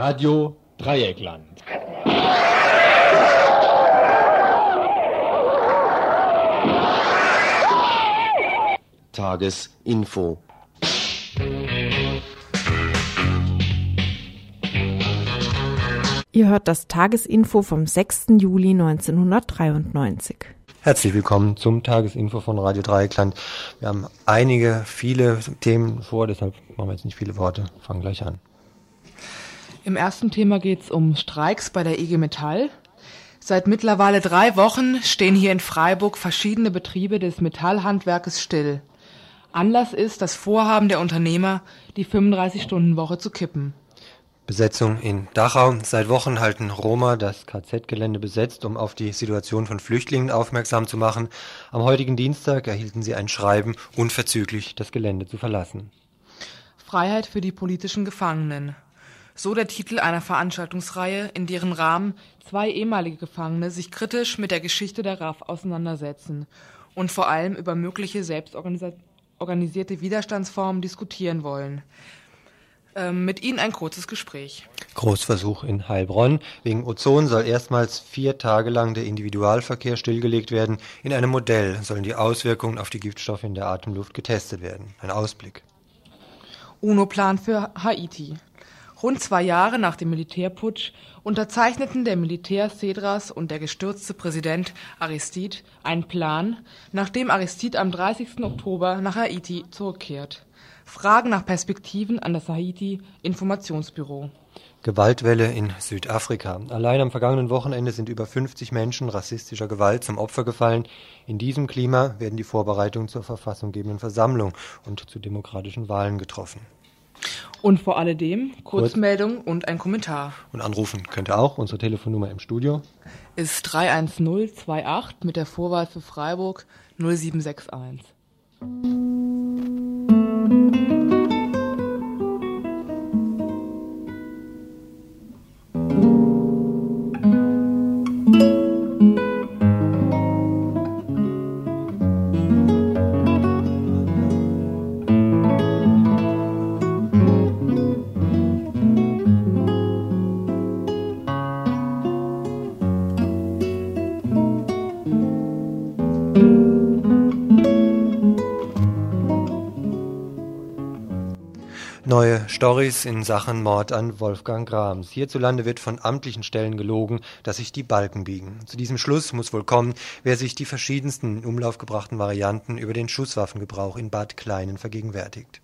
Radio Dreieckland. Tagesinfo. Ihr hört das Tagesinfo vom 6. Juli 1993. Herzlich willkommen zum Tagesinfo von Radio Dreieckland. Wir haben einige, viele Themen vor, deshalb machen wir jetzt nicht viele Worte, fangen gleich an. Im ersten Thema geht es um Streiks bei der IG Metall. Seit mittlerweile drei Wochen stehen hier in Freiburg verschiedene Betriebe des Metallhandwerkes still. Anlass ist das Vorhaben der Unternehmer, die 35-Stunden-Woche zu kippen. Besetzung in Dachau. Seit Wochen halten Roma das KZ-Gelände besetzt, um auf die Situation von Flüchtlingen aufmerksam zu machen. Am heutigen Dienstag erhielten sie ein Schreiben, unverzüglich das Gelände zu verlassen. Freiheit für die politischen Gefangenen. So der Titel einer Veranstaltungsreihe, in deren Rahmen zwei ehemalige Gefangene sich kritisch mit der Geschichte der RAF auseinandersetzen und vor allem über mögliche selbstorganisierte Widerstandsformen diskutieren wollen. Ähm, mit Ihnen ein kurzes Gespräch. Großversuch in Heilbronn. Wegen Ozon soll erstmals vier Tage lang der Individualverkehr stillgelegt werden. In einem Modell sollen die Auswirkungen auf die Giftstoffe in der Atemluft getestet werden. Ein Ausblick. UNO-Plan für Haiti. Rund zwei Jahre nach dem Militärputsch unterzeichneten der Militär Cedras und der gestürzte Präsident Aristide einen Plan, nachdem Aristide am 30. Oktober nach Haiti zurückkehrt. Fragen nach Perspektiven an das Haiti-Informationsbüro. Gewaltwelle in Südafrika. Allein am vergangenen Wochenende sind über 50 Menschen rassistischer Gewalt zum Opfer gefallen. In diesem Klima werden die Vorbereitungen zur verfassunggebenden Versammlung und zu demokratischen Wahlen getroffen. Und vor alledem Kurzmeldung und ein Kommentar. Und anrufen könnt ihr auch. Unsere Telefonnummer im Studio ist 31028 mit der Vorwahl für Freiburg 0761. Neue Stories in Sachen Mord an Wolfgang Grams. Hierzulande wird von amtlichen Stellen gelogen, dass sich die Balken biegen. Zu diesem Schluss muss wohl kommen, wer sich die verschiedensten in Umlauf gebrachten Varianten über den Schusswaffengebrauch in Bad Kleinen vergegenwärtigt.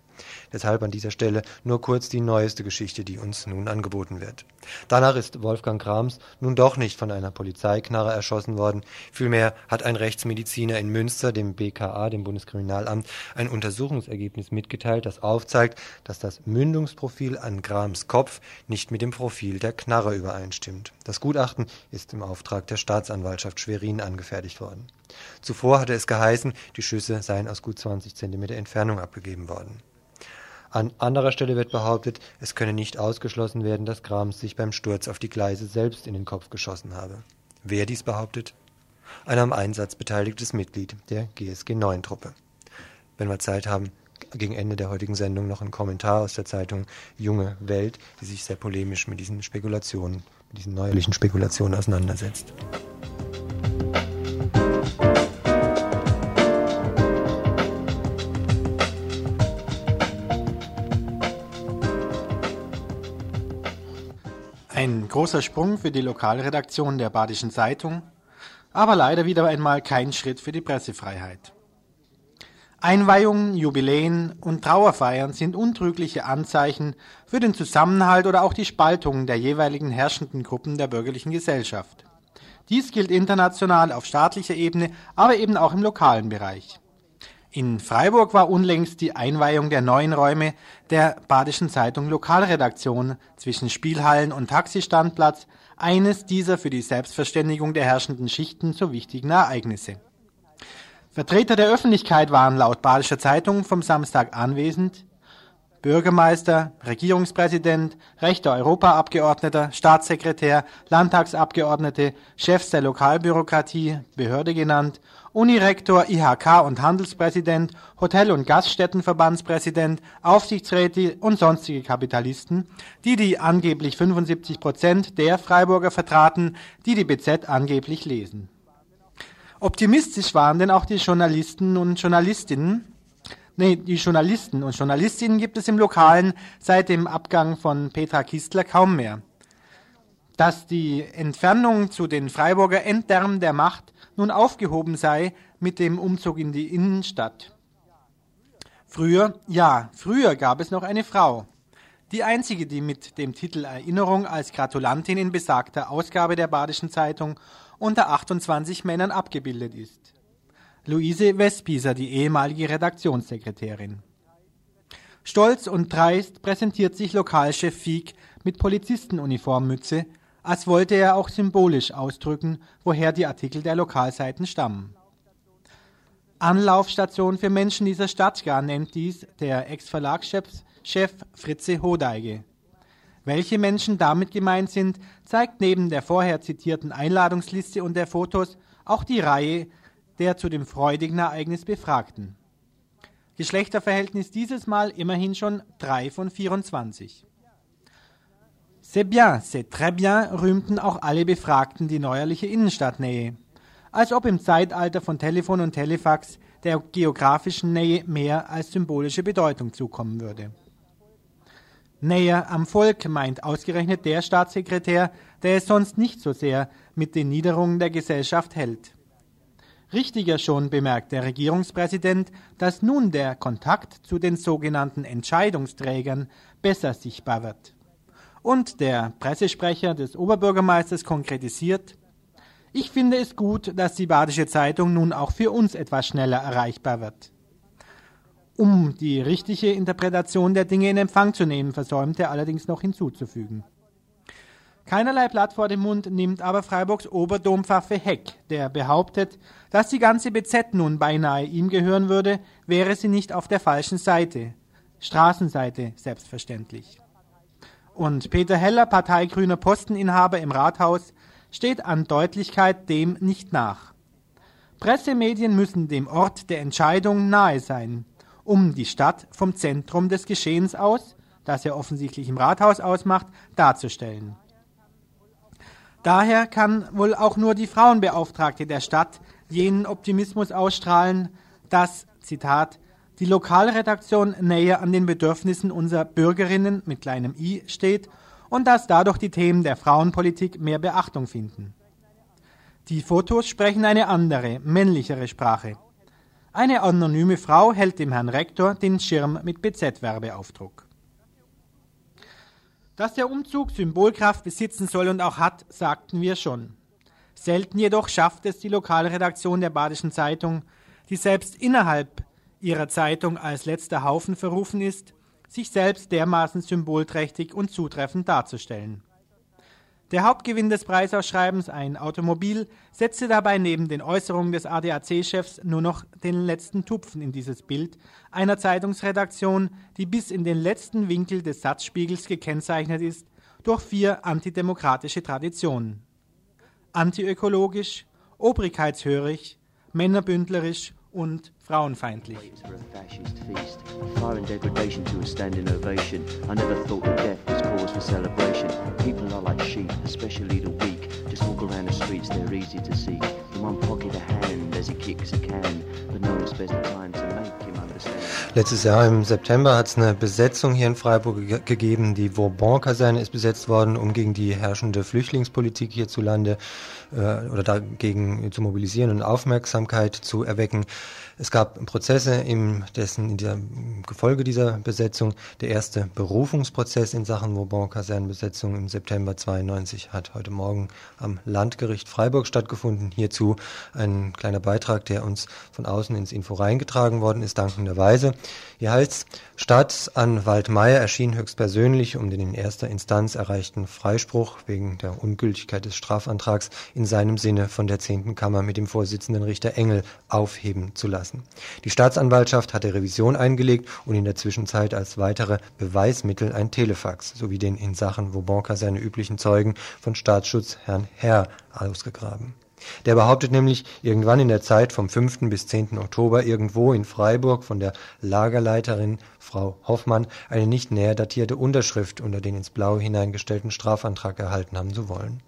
Deshalb an dieser Stelle nur kurz die neueste Geschichte, die uns nun angeboten wird. Danach ist Wolfgang Krams nun doch nicht von einer Polizeiknarre erschossen worden. Vielmehr hat ein Rechtsmediziner in Münster dem BKA, dem Bundeskriminalamt, ein Untersuchungsergebnis mitgeteilt, das aufzeigt, dass das Mündungsprofil an Grams Kopf nicht mit dem Profil der Knarre übereinstimmt. Das Gutachten ist im Auftrag der Staatsanwaltschaft Schwerin angefertigt worden. Zuvor hatte es geheißen, die Schüsse seien aus gut 20 Zentimeter Entfernung abgegeben worden. An anderer Stelle wird behauptet, es könne nicht ausgeschlossen werden, dass Grams sich beim Sturz auf die Gleise selbst in den Kopf geschossen habe. Wer dies behauptet? Ein am Einsatz beteiligtes Mitglied der GSG 9 Truppe. Wenn wir Zeit haben, gegen Ende der heutigen Sendung noch ein Kommentar aus der Zeitung Junge Welt, die sich sehr polemisch mit diesen Spekulationen, mit diesen neuerlichen Spekulationen auseinandersetzt. Großer Sprung für die Lokalredaktion der Badischen Zeitung, aber leider wieder einmal kein Schritt für die Pressefreiheit. Einweihungen, Jubiläen und Trauerfeiern sind untrügliche Anzeichen für den Zusammenhalt oder auch die Spaltung der jeweiligen herrschenden Gruppen der bürgerlichen Gesellschaft. Dies gilt international auf staatlicher Ebene, aber eben auch im lokalen Bereich. In Freiburg war unlängst die Einweihung der neuen Räume der Badischen Zeitung Lokalredaktion zwischen Spielhallen und Taxistandplatz eines dieser für die Selbstverständigung der herrschenden Schichten so wichtigen Ereignisse. Vertreter der Öffentlichkeit waren laut Badischer Zeitung vom Samstag anwesend. Bürgermeister, Regierungspräsident, rechter Europaabgeordneter, Staatssekretär, Landtagsabgeordnete, Chefs der Lokalbürokratie, Behörde genannt Unirektor, IHK und Handelspräsident, Hotel- und Gaststättenverbandspräsident, Aufsichtsräte und sonstige Kapitalisten, die die angeblich 75 Prozent der Freiburger vertraten, die die BZ angeblich lesen. Optimistisch waren denn auch die Journalisten und Journalistinnen, Nee, die Journalisten und Journalistinnen gibt es im Lokalen seit dem Abgang von Petra Kistler kaum mehr. Dass die Entfernung zu den Freiburger Endtermen der Macht nun aufgehoben sei mit dem Umzug in die Innenstadt. Früher, ja, früher gab es noch eine Frau. Die einzige, die mit dem Titel Erinnerung als Gratulantin in besagter Ausgabe der Badischen Zeitung unter 28 Männern abgebildet ist. Luise Westpieser, die ehemalige Redaktionssekretärin. Stolz und dreist präsentiert sich Lokalchef Fieck mit Polizistenuniformmütze, als wollte er auch symbolisch ausdrücken, woher die Artikel der Lokalseiten stammen. Anlaufstation für Menschen dieser Stadt gar nennt dies der Ex-Verlagschef Fritze Hodeige. Welche Menschen damit gemeint sind, zeigt neben der vorher zitierten Einladungsliste und der Fotos auch die Reihe der zu dem freudigen Ereignis Befragten. Geschlechterverhältnis dieses Mal immerhin schon 3 von 24. C'est bien, c'est très bien rühmten auch alle Befragten die neuerliche Innenstadtnähe. Als ob im Zeitalter von Telefon und Telefax der geografischen Nähe mehr als symbolische Bedeutung zukommen würde. Näher am Volk meint ausgerechnet der Staatssekretär, der es sonst nicht so sehr mit den Niederungen der Gesellschaft hält. Richtiger schon bemerkt der Regierungspräsident, dass nun der Kontakt zu den sogenannten Entscheidungsträgern besser sichtbar wird. Und der Pressesprecher des Oberbürgermeisters konkretisiert, ich finde es gut, dass die Badische Zeitung nun auch für uns etwas schneller erreichbar wird. Um die richtige Interpretation der Dinge in Empfang zu nehmen, versäumte er allerdings noch hinzuzufügen. Keinerlei Blatt vor dem Mund nimmt aber Freiburgs Oberdompfaffe Heck, der behauptet, dass die ganze BZ nun beinahe ihm gehören würde, wäre sie nicht auf der falschen Seite. Straßenseite, selbstverständlich. Und Peter Heller, parteigrüner Posteninhaber im Rathaus, steht an Deutlichkeit dem nicht nach. Pressemedien müssen dem Ort der Entscheidung nahe sein, um die Stadt vom Zentrum des Geschehens aus, das er offensichtlich im Rathaus ausmacht, darzustellen. Daher kann wohl auch nur die Frauenbeauftragte der Stadt jenen Optimismus ausstrahlen, dass, Zitat, die Lokalredaktion näher an den Bedürfnissen unserer Bürgerinnen mit kleinem i steht und dass dadurch die Themen der Frauenpolitik mehr Beachtung finden. Die Fotos sprechen eine andere, männlichere Sprache. Eine anonyme Frau hält dem Herrn Rektor den Schirm mit BZ-Werbeaufdruck. Dass der Umzug Symbolkraft besitzen soll und auch hat, sagten wir schon. Selten jedoch schafft es die Lokalredaktion der Badischen Zeitung, die selbst innerhalb ihrer Zeitung als letzter Haufen verrufen ist, sich selbst dermaßen symbolträchtig und zutreffend darzustellen. Der Hauptgewinn des Preisausschreibens, ein Automobil, setzte dabei neben den Äußerungen des ADAC-Chefs nur noch den letzten Tupfen in dieses Bild einer Zeitungsredaktion, die bis in den letzten Winkel des Satzspiegels gekennzeichnet ist durch vier antidemokratische Traditionen. Antiökologisch, obrigkeitshörig, männerbündlerisch und frauenfeindlich. Letztes Jahr im September hat es eine Besetzung hier in Freiburg ge gegeben. Die Vauban-Kaserne ist besetzt worden, um gegen die herrschende Flüchtlingspolitik hierzulande äh, oder dagegen zu mobilisieren und Aufmerksamkeit zu erwecken. Es gab Prozesse im dessen in der Gefolge dieser Besetzung. Der erste Berufungsprozess in Sachen Vauban-Kasernenbesetzung im September 92 hat heute Morgen am Landgericht Freiburg stattgefunden. Hierzu ein kleiner Beitrag, der uns von außen ins Info reingetragen worden ist, dankenderweise. Hier heißt Staatsanwalt Meyer erschien höchstpersönlich, um den in erster Instanz erreichten Freispruch wegen der Ungültigkeit des Strafantrags in seinem Sinne von der zehnten Kammer mit dem Vorsitzenden Richter Engel aufheben zu lassen lassen. Die Staatsanwaltschaft hatte Revision eingelegt und in der Zwischenzeit als weitere Beweismittel ein Telefax sowie den in Sachen Vauban seine üblichen Zeugen von Staatsschutz Herrn Herr ausgegraben. Der behauptet nämlich, irgendwann in der Zeit vom 5. bis 10. Oktober irgendwo in Freiburg von der Lagerleiterin Frau Hoffmann eine nicht näher datierte Unterschrift unter den ins Blaue hineingestellten Strafantrag erhalten haben zu wollen.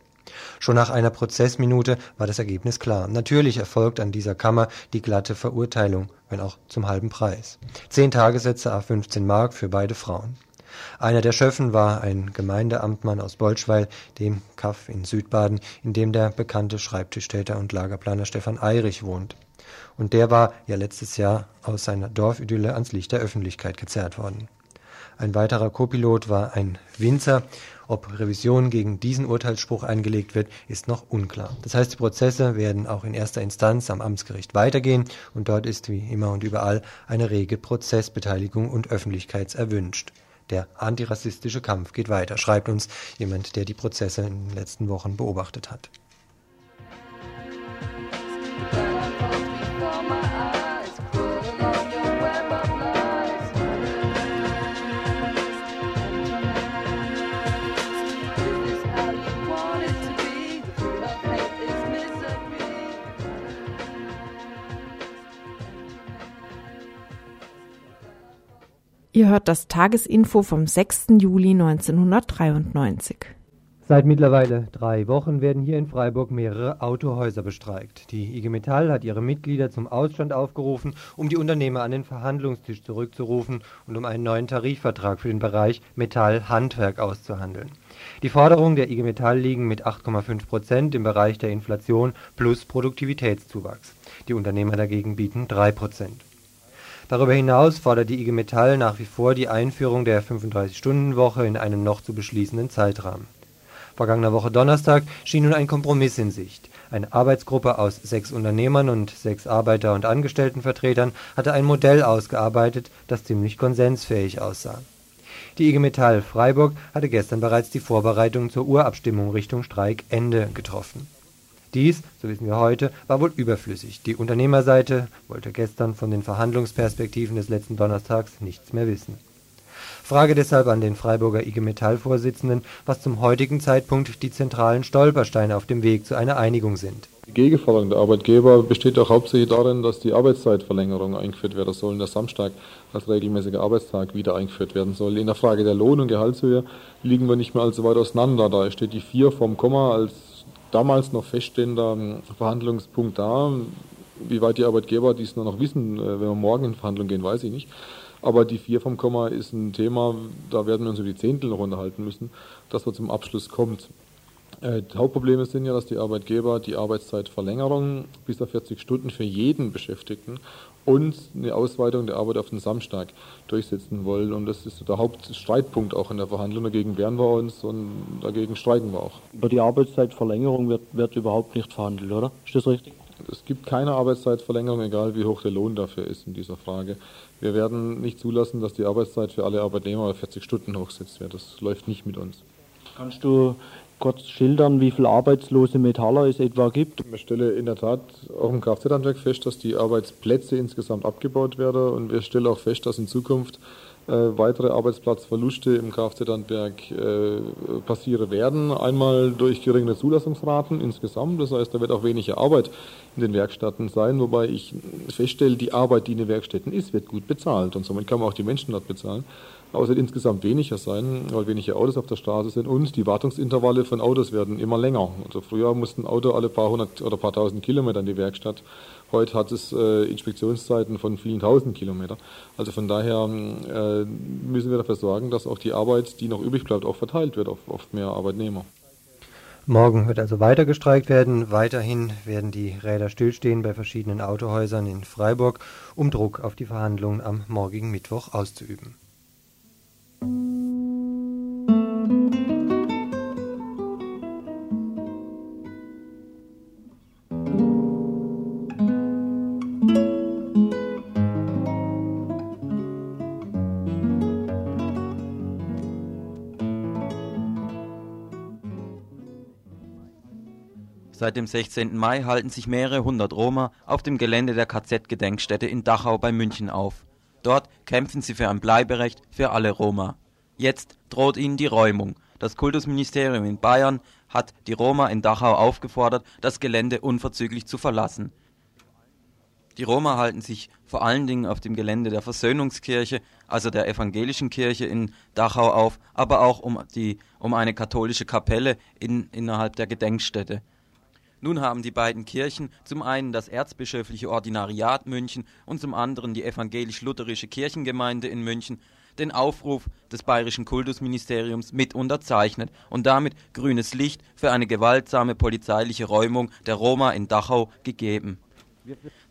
Schon nach einer Prozessminute war das Ergebnis klar. Natürlich erfolgt an dieser Kammer die glatte Verurteilung, wenn auch zum halben Preis. Zehn Tagessätze a 15 Mark für beide Frauen. Einer der Schöffen war ein Gemeindeamtmann aus Bolschweil, dem Kaff in Südbaden, in dem der bekannte Schreibtischtäter und Lagerplaner Stefan Eirich wohnt. Und der war ja letztes Jahr aus seiner Dorfidylle ans Licht der Öffentlichkeit gezerrt worden. Ein weiterer Copilot war ein Winzer. Ob Revision gegen diesen Urteilsspruch eingelegt wird, ist noch unklar. Das heißt, die Prozesse werden auch in erster Instanz am Amtsgericht weitergehen und dort ist wie immer und überall eine rege Prozessbeteiligung und Öffentlichkeit erwünscht. Der antirassistische Kampf geht weiter, schreibt uns jemand, der die Prozesse in den letzten Wochen beobachtet hat. Ihr hört das Tagesinfo vom 6. Juli 1993. Seit mittlerweile drei Wochen werden hier in Freiburg mehrere Autohäuser bestreikt. Die IG Metall hat ihre Mitglieder zum Ausstand aufgerufen, um die Unternehmer an den Verhandlungstisch zurückzurufen und um einen neuen Tarifvertrag für den Bereich Metall-Handwerk auszuhandeln. Die Forderungen der IG Metall liegen mit 8,5 Prozent im Bereich der Inflation plus Produktivitätszuwachs. Die Unternehmer dagegen bieten 3 Prozent. Darüber hinaus fordert die IG Metall nach wie vor die Einführung der 35-Stunden-Woche in einem noch zu beschließenden Zeitrahmen. Vergangener Woche Donnerstag schien nun ein Kompromiss in Sicht. Eine Arbeitsgruppe aus sechs Unternehmern und sechs Arbeiter- und Angestelltenvertretern hatte ein Modell ausgearbeitet, das ziemlich konsensfähig aussah. Die IG Metall Freiburg hatte gestern bereits die Vorbereitungen zur Urabstimmung Richtung Streikende getroffen dies, so wissen wir heute, war wohl überflüssig. Die Unternehmerseite wollte gestern von den Verhandlungsperspektiven des letzten Donnerstags nichts mehr wissen. Frage deshalb an den Freiburger IG Metall-Vorsitzenden, was zum heutigen Zeitpunkt die zentralen Stolpersteine auf dem Weg zu einer Einigung sind. Die Gegenforderung der Arbeitgeber besteht auch hauptsächlich darin, dass die Arbeitszeitverlängerung eingeführt werden soll und der Samstag als regelmäßiger Arbeitstag wieder eingeführt werden soll. In der Frage der Lohn- und Gehaltshöhe liegen wir nicht mehr allzu weit auseinander. Da steht die 4 vom Komma als damals noch feststehender ähm, Verhandlungspunkt da. Wie weit die Arbeitgeber dies nur noch wissen, äh, wenn wir morgen in Verhandlungen gehen, weiß ich nicht. Aber die 4 vom Komma ist ein Thema, da werden wir uns über die Zehntel noch unterhalten müssen, dass man zum Abschluss kommt. Äh, die Hauptprobleme sind ja, dass die Arbeitgeber die Arbeitszeitverlängerung bis auf 40 Stunden für jeden Beschäftigten und eine Ausweitung der Arbeit auf den Samstag durchsetzen wollen. Und das ist der Hauptstreitpunkt auch in der Verhandlung. Dagegen wehren wir uns und dagegen streiken wir auch. Über die Arbeitszeitverlängerung wird, wird überhaupt nicht verhandelt, oder? Ist das richtig? Es gibt keine Arbeitszeitverlängerung, egal wie hoch der Lohn dafür ist in dieser Frage. Wir werden nicht zulassen, dass die Arbeitszeit für alle Arbeitnehmer auf 40 Stunden hochgesetzt wird. Das läuft nicht mit uns. Kannst du kurz schildern, wie viele arbeitslose Metaller es etwa gibt? Ich stelle in der Tat auch im Kfz-Handwerk fest, dass die Arbeitsplätze insgesamt abgebaut werden und wir stellen auch fest, dass in Zukunft äh, weitere Arbeitsplatzverluste im Kfz-Handwerk äh, passieren werden. Einmal durch geringere Zulassungsraten insgesamt, das heißt, da wird auch weniger Arbeit in den Werkstätten sein, wobei ich feststelle, die Arbeit, die in den Werkstätten ist, wird gut bezahlt und somit kann man auch die Menschen dort bezahlen. Aber es wird insgesamt weniger sein, weil weniger Autos auf der Straße sind und die Wartungsintervalle von Autos werden immer länger. Also früher mussten ein Auto alle paar hundert oder paar tausend Kilometer in die Werkstatt. Heute hat es äh, Inspektionszeiten von vielen tausend Kilometern. Also von daher äh, müssen wir dafür sorgen, dass auch die Arbeit, die noch übrig bleibt, auch verteilt wird auf, auf mehr Arbeitnehmer. Morgen wird also weiter gestreikt werden. Weiterhin werden die Räder stillstehen bei verschiedenen Autohäusern in Freiburg, um Druck auf die Verhandlungen am morgigen Mittwoch auszuüben. Seit dem 16. Mai halten sich mehrere hundert Roma auf dem Gelände der KZ-Gedenkstätte in Dachau bei München auf. Dort kämpfen sie für ein Bleiberecht für alle Roma. Jetzt droht ihnen die Räumung. Das Kultusministerium in Bayern hat die Roma in Dachau aufgefordert, das Gelände unverzüglich zu verlassen. Die Roma halten sich vor allen Dingen auf dem Gelände der Versöhnungskirche, also der evangelischen Kirche in Dachau auf, aber auch um, die, um eine katholische Kapelle in, innerhalb der Gedenkstätte. Nun haben die beiden Kirchen, zum einen das Erzbischöfliche Ordinariat München und zum anderen die evangelisch-lutherische Kirchengemeinde in München, den Aufruf des bayerischen Kultusministeriums mit unterzeichnet und damit grünes Licht für eine gewaltsame polizeiliche Räumung der Roma in Dachau gegeben.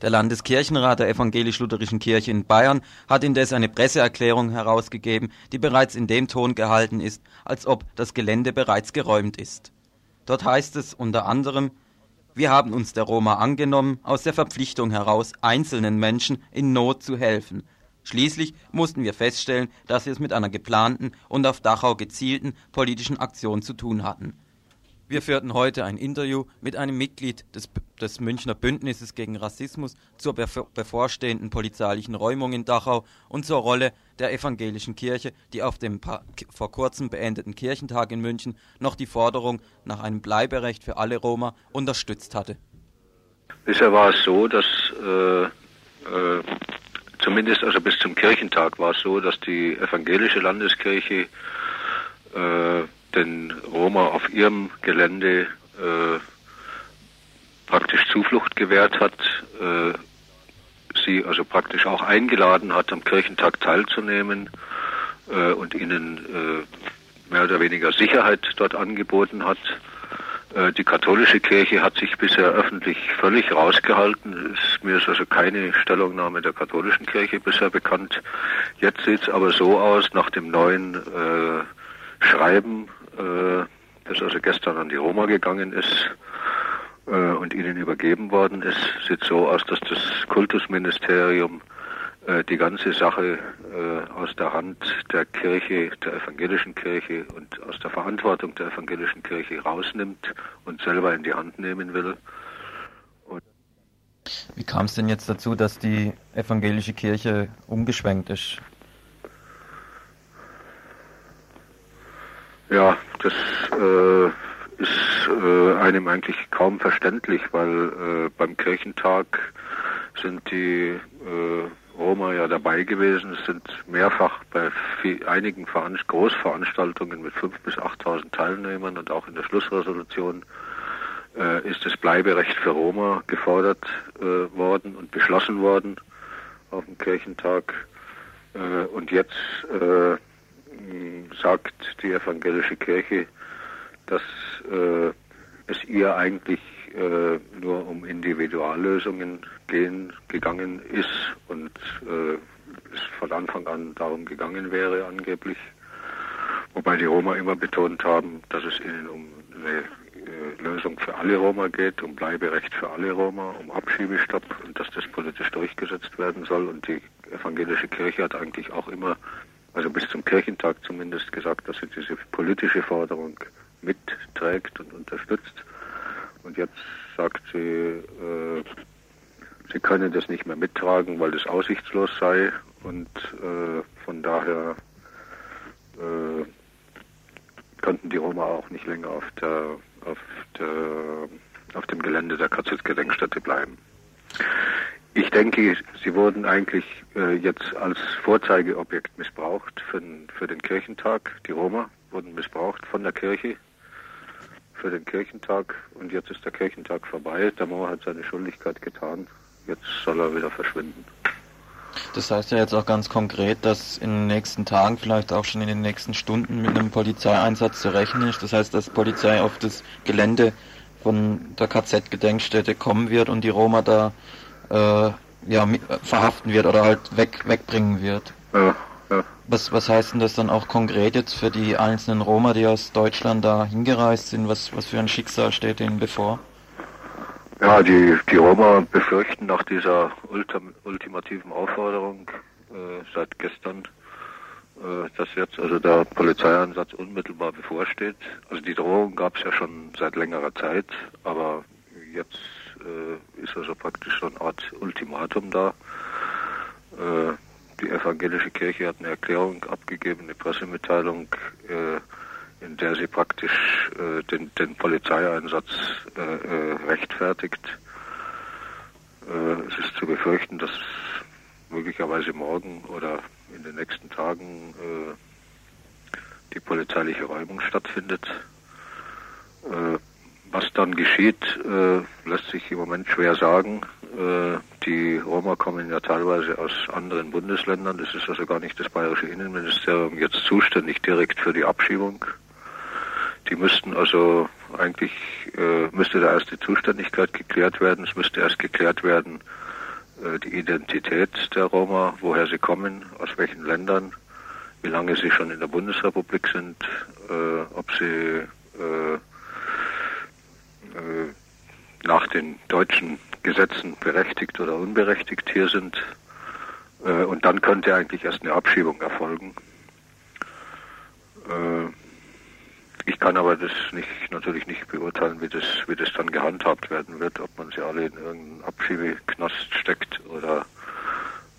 Der Landeskirchenrat der evangelisch-lutherischen Kirche in Bayern hat indes eine Presseerklärung herausgegeben, die bereits in dem Ton gehalten ist, als ob das Gelände bereits geräumt ist. Dort heißt es unter anderem, wir haben uns der Roma angenommen, aus der Verpflichtung heraus, einzelnen Menschen in Not zu helfen. Schließlich mussten wir feststellen, dass wir es mit einer geplanten und auf Dachau gezielten politischen Aktion zu tun hatten. Wir führten heute ein Interview mit einem Mitglied des, des Münchner Bündnisses gegen Rassismus zur bevorstehenden polizeilichen Räumung in Dachau und zur Rolle der evangelischen Kirche, die auf dem vor kurzem beendeten Kirchentag in München noch die Forderung nach einem Bleiberecht für alle Roma unterstützt hatte. Bisher war es so, dass äh, äh, zumindest also bis zum Kirchentag war es so, dass die evangelische Landeskirche äh, den Roma auf ihrem Gelände äh, praktisch Zuflucht gewährt hat, äh, sie also praktisch auch eingeladen hat, am Kirchentag teilzunehmen äh, und ihnen äh, mehr oder weniger Sicherheit dort angeboten hat. Äh, die katholische Kirche hat sich bisher öffentlich völlig rausgehalten. Es, mir ist also keine Stellungnahme der katholischen Kirche bisher bekannt. Jetzt sieht es aber so aus, nach dem neuen äh, Schreiben äh, das also gestern an die Roma gegangen ist äh, und ihnen übergeben worden ist, sieht so aus, dass das Kultusministerium äh, die ganze Sache aus der Hand der Kirche, der evangelischen Kirche und aus der Verantwortung der evangelischen Kirche rausnimmt und selber in die Hand nehmen will. Wie kam es denn jetzt dazu, dass die evangelische Kirche umgeschwenkt ist? Ja, das äh, ist äh, einem eigentlich kaum verständlich, weil äh, beim Kirchentag sind die äh, Roma ja dabei gewesen, es sind mehrfach bei viel, einigen Veranst Großveranstaltungen mit 5.000 bis 8.000 Teilnehmern und auch in der Schlussresolution äh, ist das Bleiberecht für Roma gefordert äh, worden und beschlossen worden auf dem Kirchentag. Äh, und jetzt äh, sagt die evangelische Kirche, dass äh, es ihr eigentlich äh, nur um Individuallösungen gehen, gegangen ist und äh, es von Anfang an darum gegangen wäre angeblich. Wobei die Roma immer betont haben, dass es ihnen um eine äh, Lösung für alle Roma geht, um Bleiberecht für alle Roma, um Abschiebestopp und dass das politisch durchgesetzt werden soll. Und die evangelische Kirche hat eigentlich auch immer also bis zum Kirchentag zumindest gesagt, dass sie diese politische Forderung mitträgt und unterstützt. Und jetzt sagt sie, äh, sie könne das nicht mehr mittragen, weil das aussichtslos sei und äh, von daher äh, könnten die Roma auch nicht länger auf der auf der auf dem Gelände der KZ-Gedenkstätte bleiben. Ich denke, sie wurden eigentlich äh, jetzt als Vorzeigeobjekt missbraucht für den, für den Kirchentag. Die Roma wurden missbraucht von der Kirche für den Kirchentag und jetzt ist der Kirchentag vorbei. Der Moor hat seine Schuldigkeit getan. Jetzt soll er wieder verschwinden. Das heißt ja jetzt auch ganz konkret, dass in den nächsten Tagen, vielleicht auch schon in den nächsten Stunden mit einem Polizeieinsatz zu rechnen ist. Das heißt, dass Polizei auf das Gelände von der KZ-Gedenkstätte kommen wird und die Roma da äh, ja, verhaften wird oder halt weg, wegbringen wird. Ja, ja. Was, was heißt denn das dann auch konkret jetzt für die einzelnen Roma, die aus Deutschland da hingereist sind? Was, was für ein Schicksal steht ihnen bevor? Ja, die, die Roma befürchten nach dieser ultim, ultimativen Aufforderung äh, seit gestern, äh, dass jetzt also der Polizeieinsatz unmittelbar bevorsteht. Also die Drohung gab es ja schon seit längerer Zeit, aber jetzt äh, ist also praktisch so eine Art Ultimatum da. Äh, die evangelische Kirche hat eine Erklärung abgegeben, eine Pressemitteilung, äh, in der sie praktisch äh, den, den Polizeieinsatz äh, äh, rechtfertigt. Es ist zu befürchten, dass möglicherweise morgen oder in den nächsten Tagen die polizeiliche Räumung stattfindet. Was dann geschieht, äh, lässt sich im Moment schwer sagen. Äh, die Roma kommen ja teilweise aus anderen Bundesländern. Das ist also gar nicht das bayerische Innenministerium jetzt zuständig direkt für die Abschiebung. Die müssten also eigentlich, äh, müsste da erst die Zuständigkeit geklärt werden. Es müsste erst geklärt werden, äh, die Identität der Roma, woher sie kommen, aus welchen Ländern, wie lange sie schon in der Bundesrepublik sind, äh, ob sie äh, nach den deutschen Gesetzen berechtigt oder unberechtigt hier sind. Äh, und dann könnte eigentlich erst eine Abschiebung erfolgen. Äh, ich kann aber das nicht, natürlich nicht beurteilen, wie das, wie das dann gehandhabt werden wird, ob man sie alle in irgendeinen Abschiebeknast steckt oder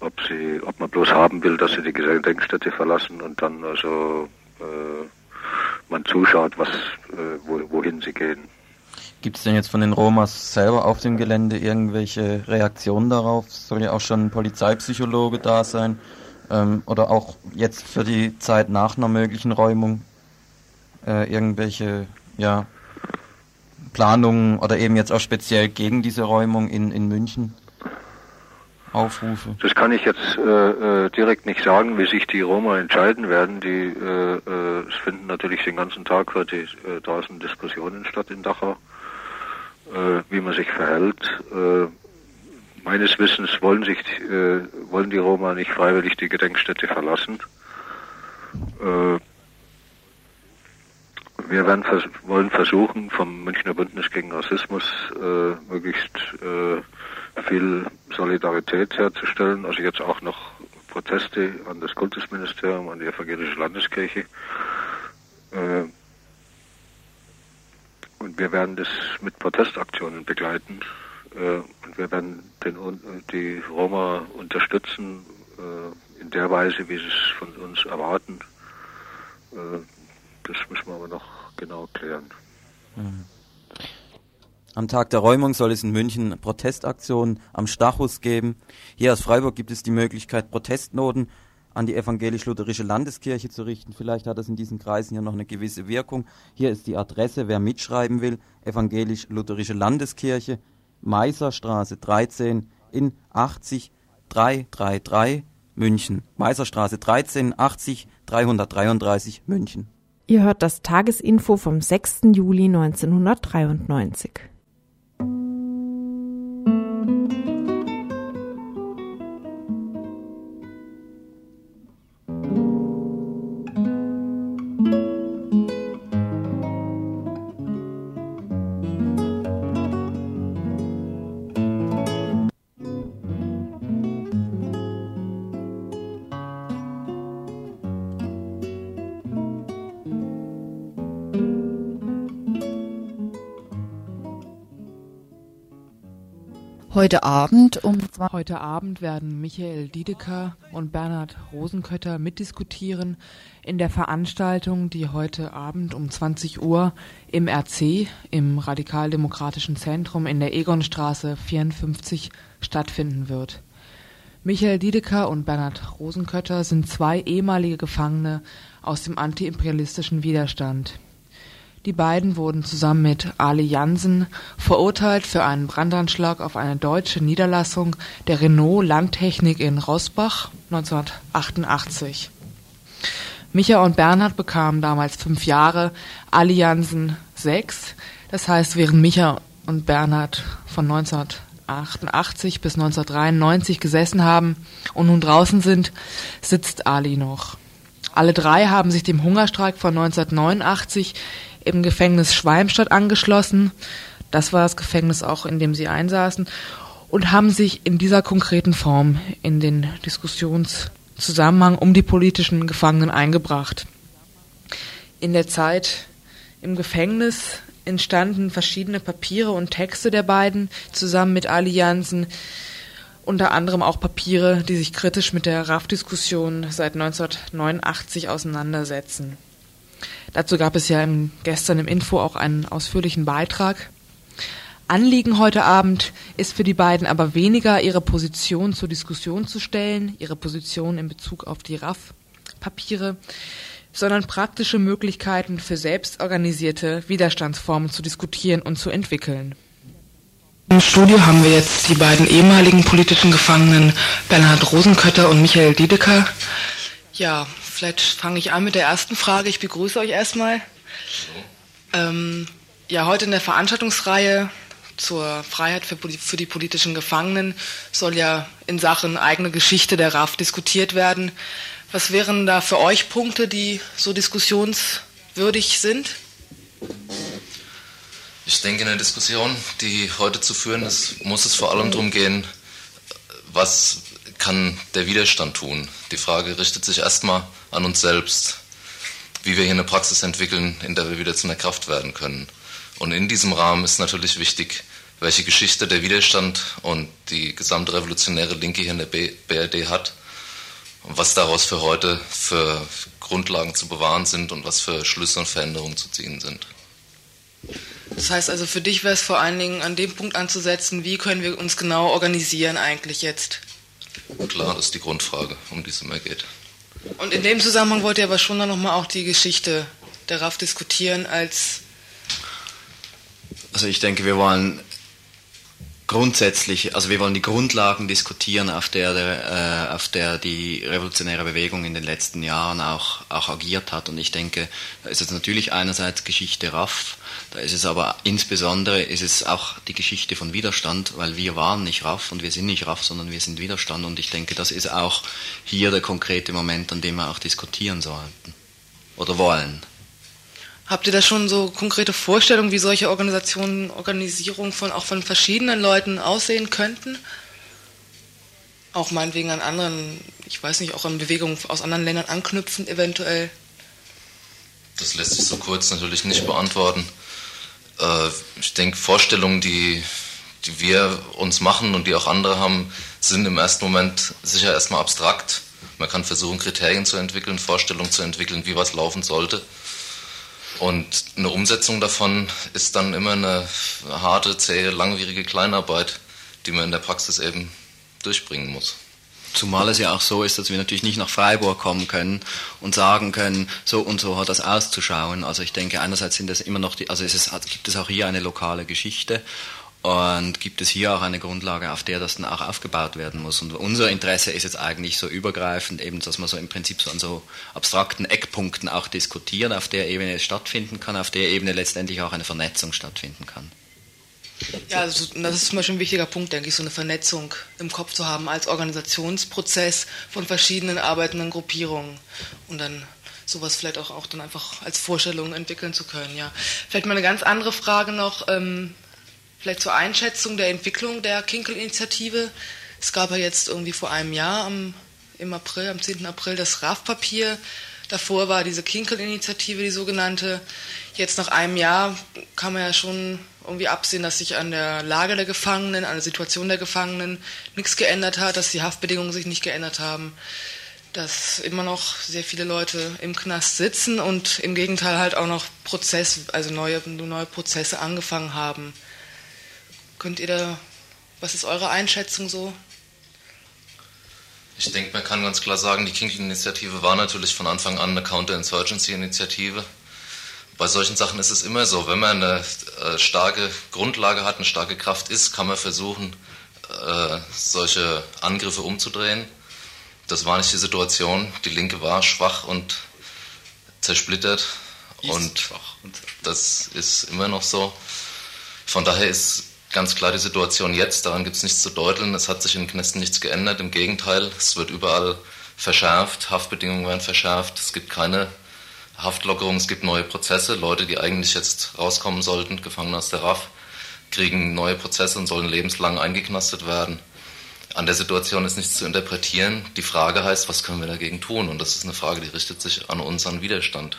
ob sie, ob man bloß haben will, dass sie die Gedenkstätte verlassen und dann also äh, man zuschaut, was, äh, wo, wohin sie gehen. Gibt es denn jetzt von den Romas selber auf dem Gelände irgendwelche Reaktionen darauf? Soll ja auch schon ein Polizeipsychologe da sein? Ähm, oder auch jetzt für die Zeit nach einer möglichen Räumung äh, irgendwelche ja, Planungen oder eben jetzt auch speziell gegen diese Räumung in, in München? Aufrufe? Das kann ich jetzt äh, äh, direkt nicht sagen, wie sich die Roma entscheiden werden. Die äh, äh, es finden natürlich den ganzen Tag heute äh, draußen Diskussionen statt in Dachau äh, wie man sich verhält. Äh, meines Wissens wollen sich äh, wollen die Roma nicht freiwillig die Gedenkstätte verlassen. Äh, wir werden vers wollen versuchen, vom Münchner Bündnis gegen Rassismus äh, möglichst äh, viel Solidarität herzustellen. Also jetzt auch noch Proteste an das Kultusministerium, an die evangelische Landeskirche. Und wir werden das mit Protestaktionen begleiten. Äh, und wir werden den, die Roma unterstützen äh, in der Weise, wie sie es von uns erwarten. Äh, das müssen wir aber noch genau klären. Mhm. Am Tag der Räumung soll es in München Protestaktionen am Stachus geben. Hier aus Freiburg gibt es die Möglichkeit, Protestnoten an die evangelisch-lutherische Landeskirche zu richten. Vielleicht hat das in diesen Kreisen ja noch eine gewisse Wirkung. Hier ist die Adresse, wer mitschreiben will, evangelisch-lutherische Landeskirche, Meiserstraße 13 in 80 333 München. Meiserstraße 13 80 333 München. Ihr hört das Tagesinfo vom 6. Juli 1993. Heute Abend um Heute Abend werden Michael Diedeker und Bernhard Rosenkötter mitdiskutieren in der Veranstaltung, die heute Abend um 20 Uhr im RC, im Radikaldemokratischen Zentrum in der Egonstraße 54 stattfinden wird. Michael Diedeker und Bernhard Rosenkötter sind zwei ehemalige Gefangene aus dem antiimperialistischen Widerstand. Die beiden wurden zusammen mit Ali Jansen verurteilt für einen Brandanschlag auf eine deutsche Niederlassung der Renault Landtechnik in Rosbach 1988. Micha und Bernhard bekamen damals fünf Jahre, Ali Jansen sechs. Das heißt, während Micha und Bernhard von 1988 bis 1993 gesessen haben und nun draußen sind, sitzt Ali noch. Alle drei haben sich dem Hungerstreik von 1989 im Gefängnis Schwalmstadt angeschlossen. Das war das Gefängnis auch, in dem sie einsaßen und haben sich in dieser konkreten Form in den Diskussionszusammenhang um die politischen Gefangenen eingebracht. In der Zeit im Gefängnis entstanden verschiedene Papiere und Texte der beiden zusammen mit Allianzen, unter anderem auch Papiere, die sich kritisch mit der RAF-Diskussion seit 1989 auseinandersetzen. Dazu gab es ja im, gestern im Info auch einen ausführlichen Beitrag. Anliegen heute Abend ist für die beiden aber weniger, ihre Position zur Diskussion zu stellen, ihre Position in Bezug auf die RAF-Papiere, sondern praktische Möglichkeiten für selbstorganisierte Widerstandsformen zu diskutieren und zu entwickeln. Im Studio haben wir jetzt die beiden ehemaligen politischen Gefangenen Bernhard Rosenkötter und Michael Diedeker. Ja, vielleicht fange ich an mit der ersten Frage. Ich begrüße euch erstmal. Ähm, ja, heute in der Veranstaltungsreihe zur Freiheit für, für, die politischen Gefangenen soll ja in Sachen eigene Geschichte der RAF diskutiert werden. Was wären da für euch Punkte, die so diskussionswürdig sind? Ich denke, in der Diskussion, die heute zu führen ist, muss es vor allem darum gehen, was kann der Widerstand tun. Die Frage richtet sich erstmal an uns selbst, wie wir hier eine Praxis entwickeln, in der wir wieder zu einer Kraft werden können. Und in diesem Rahmen ist natürlich wichtig, welche Geschichte der Widerstand und die gesamte revolutionäre Linke hier in der BRD hat und was daraus für heute für Grundlagen zu bewahren sind und was für Schlüsse und Veränderungen zu ziehen sind. Das heißt also, für dich wäre es vor allen Dingen an dem Punkt anzusetzen, wie können wir uns genau organisieren eigentlich jetzt? Klar, das ist die Grundfrage, um die es immer geht. Und in dem Zusammenhang wollt ihr aber schon dann nochmal auch die Geschichte der RAF diskutieren als... Also ich denke, wir wollen grundsätzlich, also wir wollen die Grundlagen diskutieren, auf der, der, äh, auf der die revolutionäre Bewegung in den letzten Jahren auch, auch agiert hat. Und ich denke, da ist es natürlich einerseits Geschichte RAF, da ist es aber insbesondere ist es auch die Geschichte von Widerstand, weil wir waren nicht RAF und wir sind nicht RAF, sondern wir sind Widerstand. Und ich denke, das ist auch hier der konkrete Moment, an dem wir auch diskutieren sollten oder wollen. Habt ihr da schon so konkrete Vorstellungen, wie solche Organisationen, Organisierungen von auch von verschiedenen Leuten aussehen könnten? Auch meinetwegen an anderen, ich weiß nicht, auch an Bewegungen aus anderen Ländern anknüpfen, eventuell? Das lässt sich so kurz natürlich nicht beantworten. Äh, ich denke, Vorstellungen, die, die wir uns machen und die auch andere haben, sind im ersten Moment sicher erstmal abstrakt. Man kann versuchen, Kriterien zu entwickeln, Vorstellungen zu entwickeln, wie was laufen sollte. Und eine Umsetzung davon ist dann immer eine harte, zähe, langwierige Kleinarbeit, die man in der Praxis eben durchbringen muss. Zumal es ja auch so ist, dass wir natürlich nicht nach Freiburg kommen können und sagen können, so und so hat das auszuschauen. Also ich denke, einerseits sind es immer noch die, also es ist, gibt es auch hier eine lokale Geschichte und gibt es hier auch eine Grundlage, auf der das dann auch aufgebaut werden muss. Und unser Interesse ist jetzt eigentlich so übergreifend, eben, dass man so im Prinzip so an so abstrakten Eckpunkten auch diskutieren, auf der Ebene es stattfinden kann, auf der Ebene letztendlich auch eine Vernetzung stattfinden kann. Ja, also das ist zum Beispiel ein wichtiger Punkt, denke ich, so eine Vernetzung im Kopf zu haben als Organisationsprozess von verschiedenen arbeitenden Gruppierungen und dann sowas vielleicht auch, auch dann einfach als Vorstellung entwickeln zu können. Ja. Vielleicht mal eine ganz andere Frage noch. Ähm, Vielleicht zur Einschätzung der Entwicklung der Kinkel-Initiative. Es gab ja jetzt irgendwie vor einem Jahr am, im April, am 10. April das RAF-Papier. Davor war diese Kinkel-Initiative, die sogenannte. Jetzt nach einem Jahr kann man ja schon irgendwie absehen, dass sich an der Lage der Gefangenen, an der Situation der Gefangenen nichts geändert hat, dass die Haftbedingungen sich nicht geändert haben, dass immer noch sehr viele Leute im Knast sitzen und im Gegenteil halt auch noch Prozess, also neue, neue Prozesse angefangen haben. Könnt ihr da, was ist eure Einschätzung so? Ich denke, man kann ganz klar sagen, die Kinky-Initiative war natürlich von Anfang an eine Counter-Insurgency-Initiative. Bei solchen Sachen ist es immer so, wenn man eine äh, starke Grundlage hat, eine starke Kraft ist, kann man versuchen, äh, solche Angriffe umzudrehen. Das war nicht die Situation. Die Linke war schwach und zersplittert. Ist und schwach. das ist immer noch so. Von daher ist ganz klar die Situation jetzt, daran gibt es nichts zu deuteln. Es hat sich in den Knästen nichts geändert. Im Gegenteil, es wird überall verschärft, Haftbedingungen werden verschärft, es gibt keine Haftlockerung, es gibt neue Prozesse. Leute, die eigentlich jetzt rauskommen sollten, Gefangene aus der RAF, kriegen neue Prozesse und sollen lebenslang eingeknastet werden. An der Situation ist nichts zu interpretieren. Die Frage heißt, was können wir dagegen tun? Und das ist eine Frage, die richtet sich an uns, an Widerstand.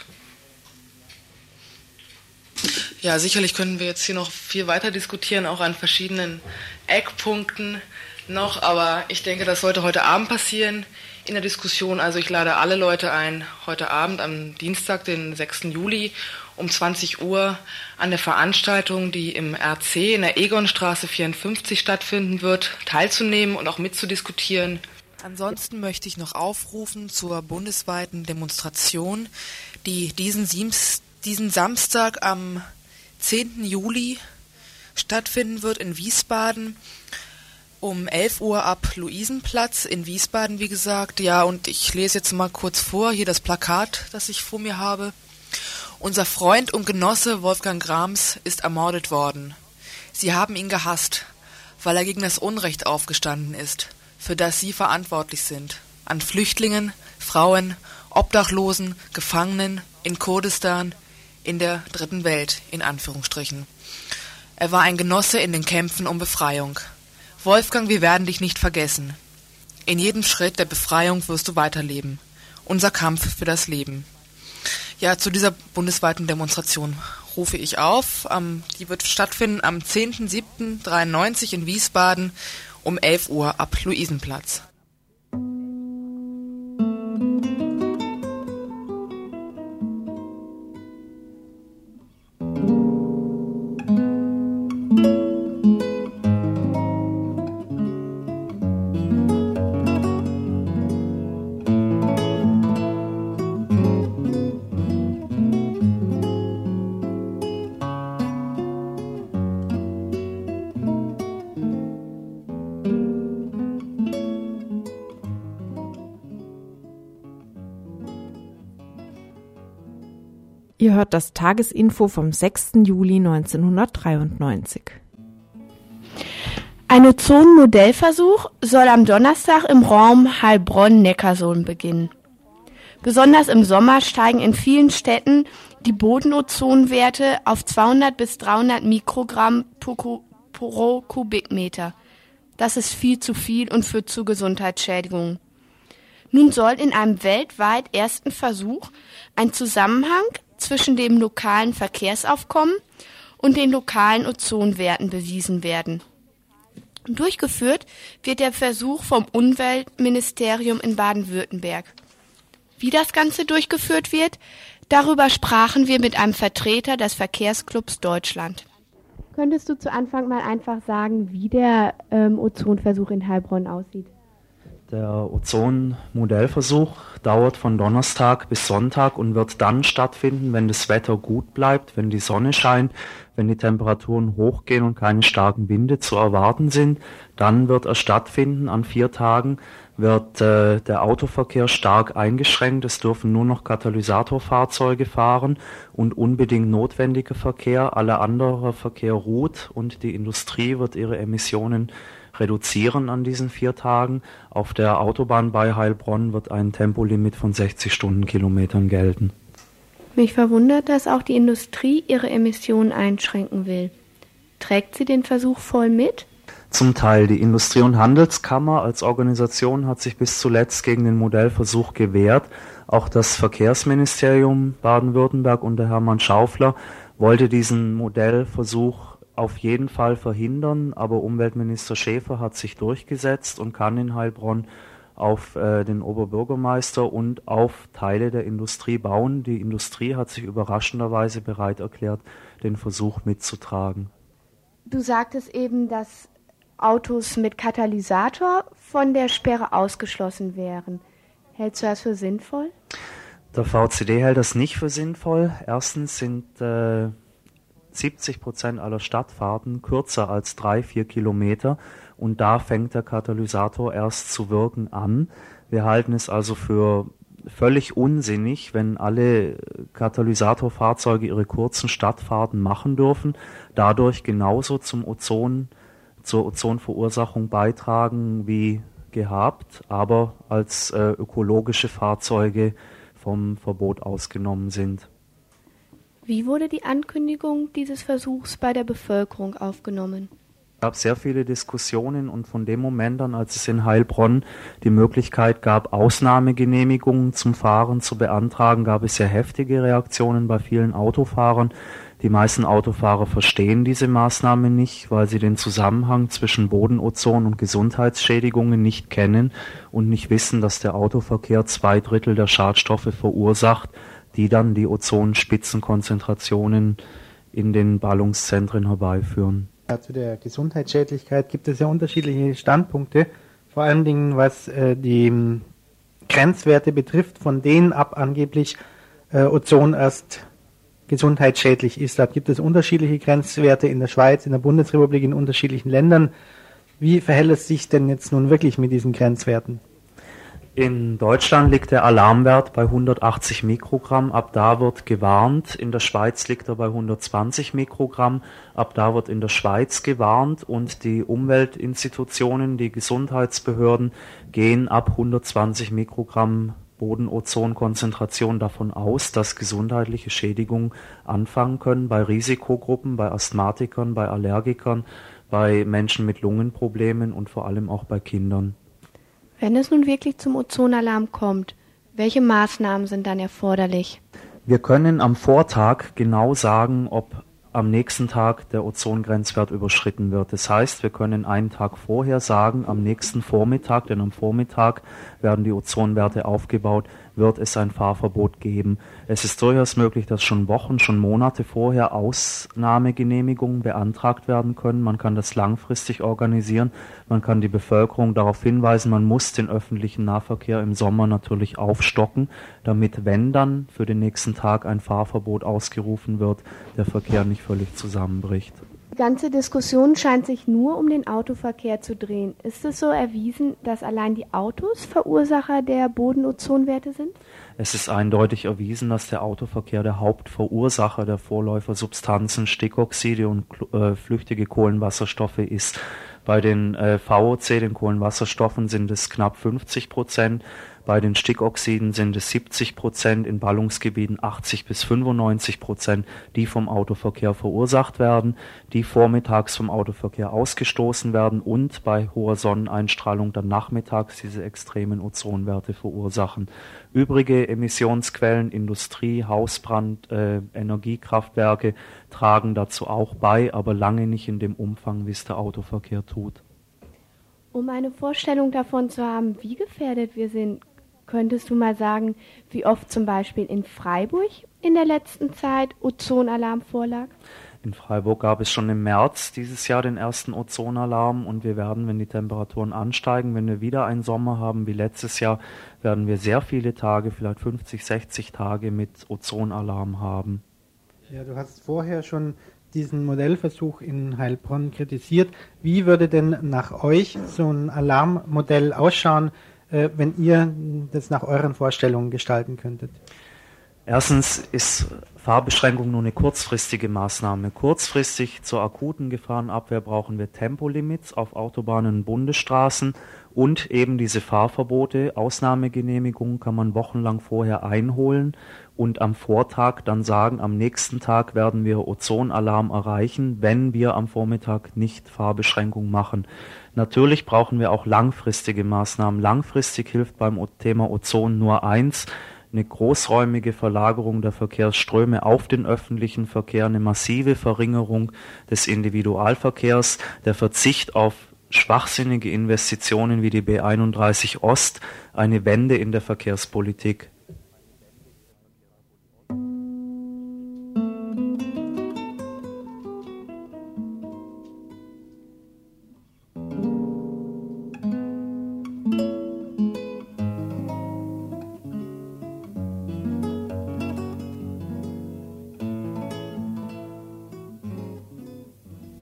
Ja, sicherlich können wir jetzt hier noch viel weiter diskutieren, auch an verschiedenen Eckpunkten noch, aber ich denke, das sollte heute Abend passieren. In der Diskussion. Also ich lade alle Leute ein, heute Abend am Dienstag, den 6. Juli um 20 Uhr an der Veranstaltung, die im RC in der Egonstraße 54 stattfinden wird, teilzunehmen und auch mitzudiskutieren. Ansonsten möchte ich noch aufrufen zur bundesweiten Demonstration, die diesen, Siems, diesen Samstag am 10. Juli stattfinden wird in Wiesbaden um 11 Uhr ab Luisenplatz in Wiesbaden, wie gesagt. Ja, und ich lese jetzt mal kurz vor, hier das Plakat, das ich vor mir habe. Unser Freund und Genosse Wolfgang Grams ist ermordet worden. Sie haben ihn gehasst, weil er gegen das Unrecht aufgestanden ist, für das Sie verantwortlich sind. An Flüchtlingen, Frauen, Obdachlosen, Gefangenen in Kurdistan, in der dritten Welt, in Anführungsstrichen. Er war ein Genosse in den Kämpfen um Befreiung. Wolfgang, wir werden dich nicht vergessen. In jedem Schritt der Befreiung wirst du weiterleben. Unser Kampf für das Leben. Ja, zu dieser bundesweiten Demonstration rufe ich auf. Ähm, die wird stattfinden am 10.07.93 in Wiesbaden um 11 Uhr ab Luisenplatz. Hört das Tagesinfo vom 6. Juli 1993. Ein Ozon-Modellversuch soll am Donnerstag im Raum Heilbronn-Neckarsulm beginnen. Besonders im Sommer steigen in vielen Städten die Bodenozonwerte auf 200 bis 300 Mikrogramm pro Kubikmeter. Das ist viel zu viel und führt zu Gesundheitsschädigungen. Nun soll in einem weltweit ersten Versuch ein Zusammenhang zwischen dem lokalen Verkehrsaufkommen und den lokalen Ozonwerten bewiesen werden. Durchgeführt wird der Versuch vom Umweltministerium in Baden-Württemberg. Wie das Ganze durchgeführt wird, darüber sprachen wir mit einem Vertreter des Verkehrsclubs Deutschland. Könntest du zu Anfang mal einfach sagen, wie der ähm, Ozonversuch in Heilbronn aussieht? Der Ozon-Modellversuch dauert von Donnerstag bis Sonntag und wird dann stattfinden, wenn das Wetter gut bleibt, wenn die Sonne scheint, wenn die Temperaturen hochgehen und keine starken Winde zu erwarten sind. Dann wird er stattfinden. An vier Tagen wird äh, der Autoverkehr stark eingeschränkt. Es dürfen nur noch Katalysatorfahrzeuge fahren und unbedingt notwendiger Verkehr. Alle andere Verkehr ruht und die Industrie wird ihre Emissionen reduzieren an diesen vier Tagen. Auf der Autobahn bei Heilbronn wird ein Tempolimit von 60 Stundenkilometern gelten. Mich verwundert, dass auch die Industrie ihre Emissionen einschränken will. Trägt sie den Versuch voll mit? Zum Teil. Die Industrie- und Handelskammer als Organisation hat sich bis zuletzt gegen den Modellversuch gewehrt. Auch das Verkehrsministerium Baden-Württemberg unter Hermann Schaufler wollte diesen Modellversuch auf jeden Fall verhindern, aber Umweltminister Schäfer hat sich durchgesetzt und kann in Heilbronn auf äh, den Oberbürgermeister und auf Teile der Industrie bauen. Die Industrie hat sich überraschenderweise bereit erklärt, den Versuch mitzutragen. Du sagtest eben, dass Autos mit Katalysator von der Sperre ausgeschlossen wären. Hältst du das für sinnvoll? Der VCD hält das nicht für sinnvoll. Erstens sind äh, 70 Prozent aller Stadtfahrten kürzer als drei, vier Kilometer und da fängt der Katalysator erst zu wirken an. Wir halten es also für völlig unsinnig, wenn alle Katalysatorfahrzeuge ihre kurzen Stadtfahrten machen dürfen, dadurch genauso zum Ozon, zur Ozonverursachung beitragen wie gehabt, aber als äh, ökologische Fahrzeuge vom Verbot ausgenommen sind. Wie wurde die Ankündigung dieses Versuchs bei der Bevölkerung aufgenommen? Es gab sehr viele Diskussionen und von dem Moment an, als es in Heilbronn die Möglichkeit gab, Ausnahmegenehmigungen zum Fahren zu beantragen, gab es sehr heftige Reaktionen bei vielen Autofahrern, Die meisten Autofahrer verstehen diese Maßnahme nicht, weil sie den Zusammenhang zwischen Bodenozon und Gesundheitsschädigungen nicht kennen und nicht wissen, dass der Autoverkehr zwei Drittel der Schadstoffe verursacht, die dann die Ozonspitzenkonzentrationen in den Ballungszentren herbeiführen. Ja, zu der Gesundheitsschädlichkeit gibt es ja unterschiedliche Standpunkte, vor allen Dingen was äh, die hm, Grenzwerte betrifft, von denen ab angeblich äh, Ozon erst gesundheitsschädlich ist. Da gibt es unterschiedliche Grenzwerte in der Schweiz, in der Bundesrepublik, in unterschiedlichen Ländern. Wie verhält es sich denn jetzt nun wirklich mit diesen Grenzwerten? In Deutschland liegt der Alarmwert bei 180 Mikrogramm, ab da wird gewarnt. In der Schweiz liegt er bei 120 Mikrogramm, ab da wird in der Schweiz gewarnt und die Umweltinstitutionen, die Gesundheitsbehörden gehen ab 120 Mikrogramm Bodenozonkonzentration davon aus, dass gesundheitliche Schädigungen anfangen können bei Risikogruppen, bei Asthmatikern, bei Allergikern, bei Menschen mit Lungenproblemen und vor allem auch bei Kindern. Wenn es nun wirklich zum Ozonalarm kommt, welche Maßnahmen sind dann erforderlich? Wir können am Vortag genau sagen, ob am nächsten Tag der Ozongrenzwert überschritten wird. Das heißt, wir können einen Tag vorher sagen, am nächsten Vormittag, denn am Vormittag werden die Ozonwerte aufgebaut, wird es ein Fahrverbot geben. Es ist durchaus möglich, dass schon Wochen, schon Monate vorher Ausnahmegenehmigungen beantragt werden können. Man kann das langfristig organisieren. Man kann die Bevölkerung darauf hinweisen, man muss den öffentlichen Nahverkehr im Sommer natürlich aufstocken, damit, wenn dann für den nächsten Tag ein Fahrverbot ausgerufen wird, der Verkehr nicht völlig zusammenbricht. Die ganze Diskussion scheint sich nur um den Autoverkehr zu drehen. Ist es so erwiesen, dass allein die Autos Verursacher der Bodenozonwerte sind? Es ist eindeutig erwiesen, dass der Autoverkehr der Hauptverursacher der Vorläufersubstanzen Stickoxide und äh, flüchtige Kohlenwasserstoffe ist. Bei den äh, VOC, den Kohlenwasserstoffen, sind es knapp 50 Prozent. Bei den Stickoxiden sind es 70 Prozent, in Ballungsgebieten 80 bis 95 Prozent, die vom Autoverkehr verursacht werden, die vormittags vom Autoverkehr ausgestoßen werden und bei hoher Sonneneinstrahlung dann nachmittags diese extremen Ozonwerte verursachen. Übrige Emissionsquellen, Industrie, Hausbrand, äh, Energiekraftwerke tragen dazu auch bei, aber lange nicht in dem Umfang, wie es der Autoverkehr tut. Um eine Vorstellung davon zu haben, wie gefährdet wir sind, Könntest du mal sagen, wie oft zum Beispiel in Freiburg in der letzten Zeit Ozonalarm vorlag? In Freiburg gab es schon im März dieses Jahr den ersten Ozonalarm und wir werden, wenn die Temperaturen ansteigen, wenn wir wieder einen Sommer haben wie letztes Jahr, werden wir sehr viele Tage, vielleicht 50, 60 Tage mit Ozonalarm haben. Ja, du hast vorher schon diesen Modellversuch in Heilbronn kritisiert. Wie würde denn nach euch so ein Alarmmodell ausschauen, äh, wenn ihr das nach euren Vorstellungen gestalten könntet? Erstens ist Fahrbeschränkung nur eine kurzfristige Maßnahme. Kurzfristig zur akuten Gefahrenabwehr brauchen wir Tempolimits auf Autobahnen und Bundesstraßen und eben diese Fahrverbote. Ausnahmegenehmigungen kann man wochenlang vorher einholen und am Vortag dann sagen, am nächsten Tag werden wir Ozonalarm erreichen, wenn wir am Vormittag nicht Fahrbeschränkung machen. Natürlich brauchen wir auch langfristige Maßnahmen. Langfristig hilft beim Thema Ozon nur eins, eine großräumige Verlagerung der Verkehrsströme auf den öffentlichen Verkehr, eine massive Verringerung des Individualverkehrs, der Verzicht auf schwachsinnige Investitionen wie die B31 Ost, eine Wende in der Verkehrspolitik.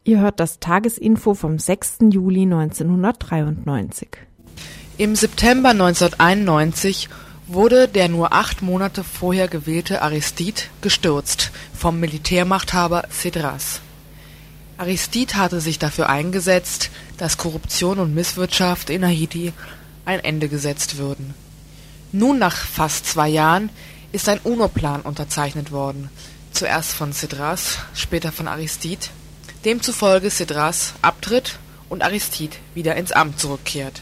Ihr hört das Tagesinfo vom 6. Juli 1993. Im September 1991 wurde der nur acht Monate vorher gewählte Aristide gestürzt vom Militärmachthaber Cedras. Aristide hatte sich dafür eingesetzt, dass Korruption und Misswirtschaft in Haiti ein Ende gesetzt würden. Nun nach fast zwei Jahren ist ein UNO-Plan unterzeichnet worden, zuerst von Cedras, später von Aristide demzufolge Cedras abtritt und Aristide wieder ins Amt zurückkehrt.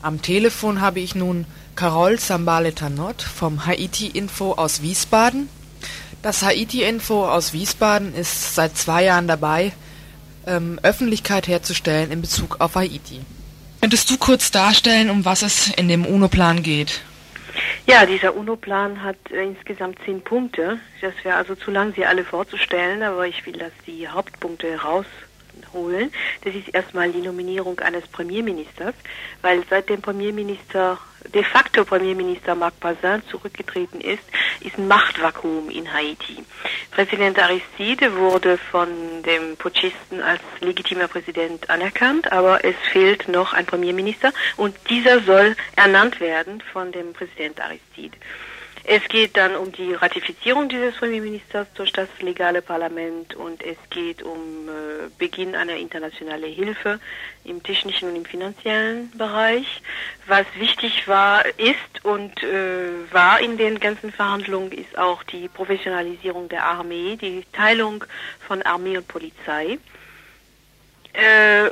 Am Telefon habe ich nun Carole Sambale-Tanot vom Haiti-Info aus Wiesbaden. Das Haiti-Info aus Wiesbaden ist seit zwei Jahren dabei, ähm, Öffentlichkeit herzustellen in Bezug auf Haiti. Könntest du kurz darstellen, um was es in dem UNO-Plan geht? Ja, dieser UNO-Plan hat äh, insgesamt zehn Punkte. Das wäre also zu lang, sie alle vorzustellen, aber ich will, dass die Hauptpunkte herausholen. Das ist erstmal die Nominierung eines Premierministers, weil seit dem Premierminister de facto Premierminister Marc Bazin zurückgetreten ist, ist ein Machtvakuum in Haiti. Präsident Aristide wurde von dem Putschisten als legitimer Präsident anerkannt, aber es fehlt noch ein Premierminister und dieser soll ernannt werden von dem Präsident Aristide. Es geht dann um die Ratifizierung dieses Premierministers durch das legale Parlament und es geht um äh, Beginn einer internationalen Hilfe im technischen und im finanziellen Bereich. Was wichtig war, ist und äh, war in den ganzen Verhandlungen, ist auch die Professionalisierung der Armee, die Teilung von Armee und Polizei. Äh,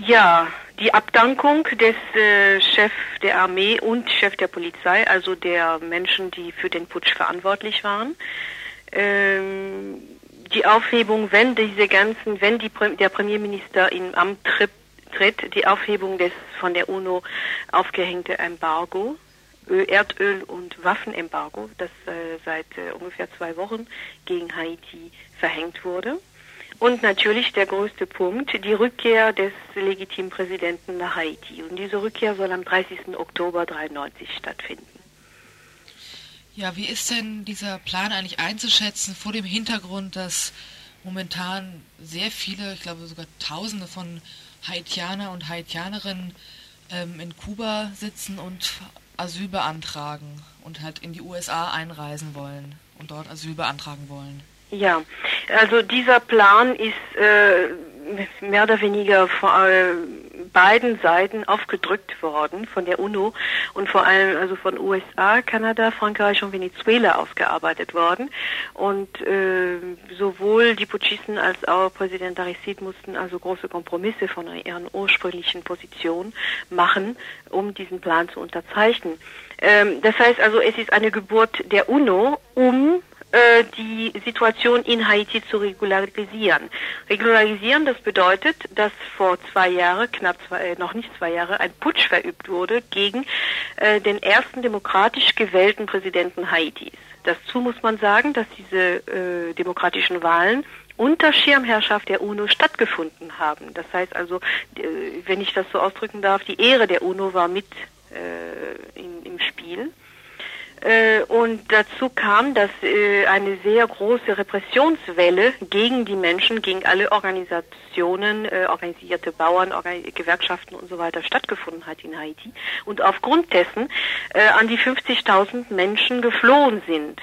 ja, die Abdankung des äh, Chefs der Armee und Chef der Polizei, also der Menschen, die für den Putsch verantwortlich waren. Ähm, die Aufhebung, wenn diese ganzen, wenn die, der Premierminister in Amt tritt, tritt, die Aufhebung des von der UNO aufgehängte Embargo, Erdöl- und Waffenembargo, das äh, seit äh, ungefähr zwei Wochen gegen Haiti verhängt wurde. Und natürlich der größte Punkt, die Rückkehr des legitimen Präsidenten nach Haiti. Und diese Rückkehr soll am 30. Oktober 93 stattfinden. Ja, wie ist denn dieser Plan eigentlich einzuschätzen vor dem Hintergrund, dass momentan sehr viele, ich glaube sogar Tausende von Haitianer und Haitianerinnen ähm, in Kuba sitzen und Asyl beantragen und halt in die USA einreisen wollen und dort Asyl beantragen wollen? Ja, also dieser Plan ist äh, mehr oder weniger von äh, beiden Seiten aufgedrückt worden, von der UNO und vor allem also von USA, Kanada, Frankreich und Venezuela ausgearbeitet worden. Und äh, sowohl die Putschisten als auch Präsident Aristide mussten also große Kompromisse von ihren ursprünglichen Positionen machen, um diesen Plan zu unterzeichnen. Ähm, das heißt also, es ist eine Geburt der UNO, um die Situation in Haiti zu regularisieren. Regularisieren, das bedeutet, dass vor zwei Jahren, knapp zwei, äh, noch nicht zwei Jahre, ein Putsch verübt wurde gegen äh, den ersten demokratisch gewählten Präsidenten Haitis. Dazu muss man sagen, dass diese äh, demokratischen Wahlen unter Schirmherrschaft der UNO stattgefunden haben. Das heißt also, äh, wenn ich das so ausdrücken darf, die Ehre der UNO war mit äh, in, im Spiel. Äh, und dazu kam, dass äh, eine sehr große Repressionswelle gegen die Menschen, gegen alle Organisationen, äh, organisierte Bauern, Gewerkschaften und so weiter stattgefunden hat in Haiti. Und aufgrund dessen an die 50.000 Menschen geflohen sind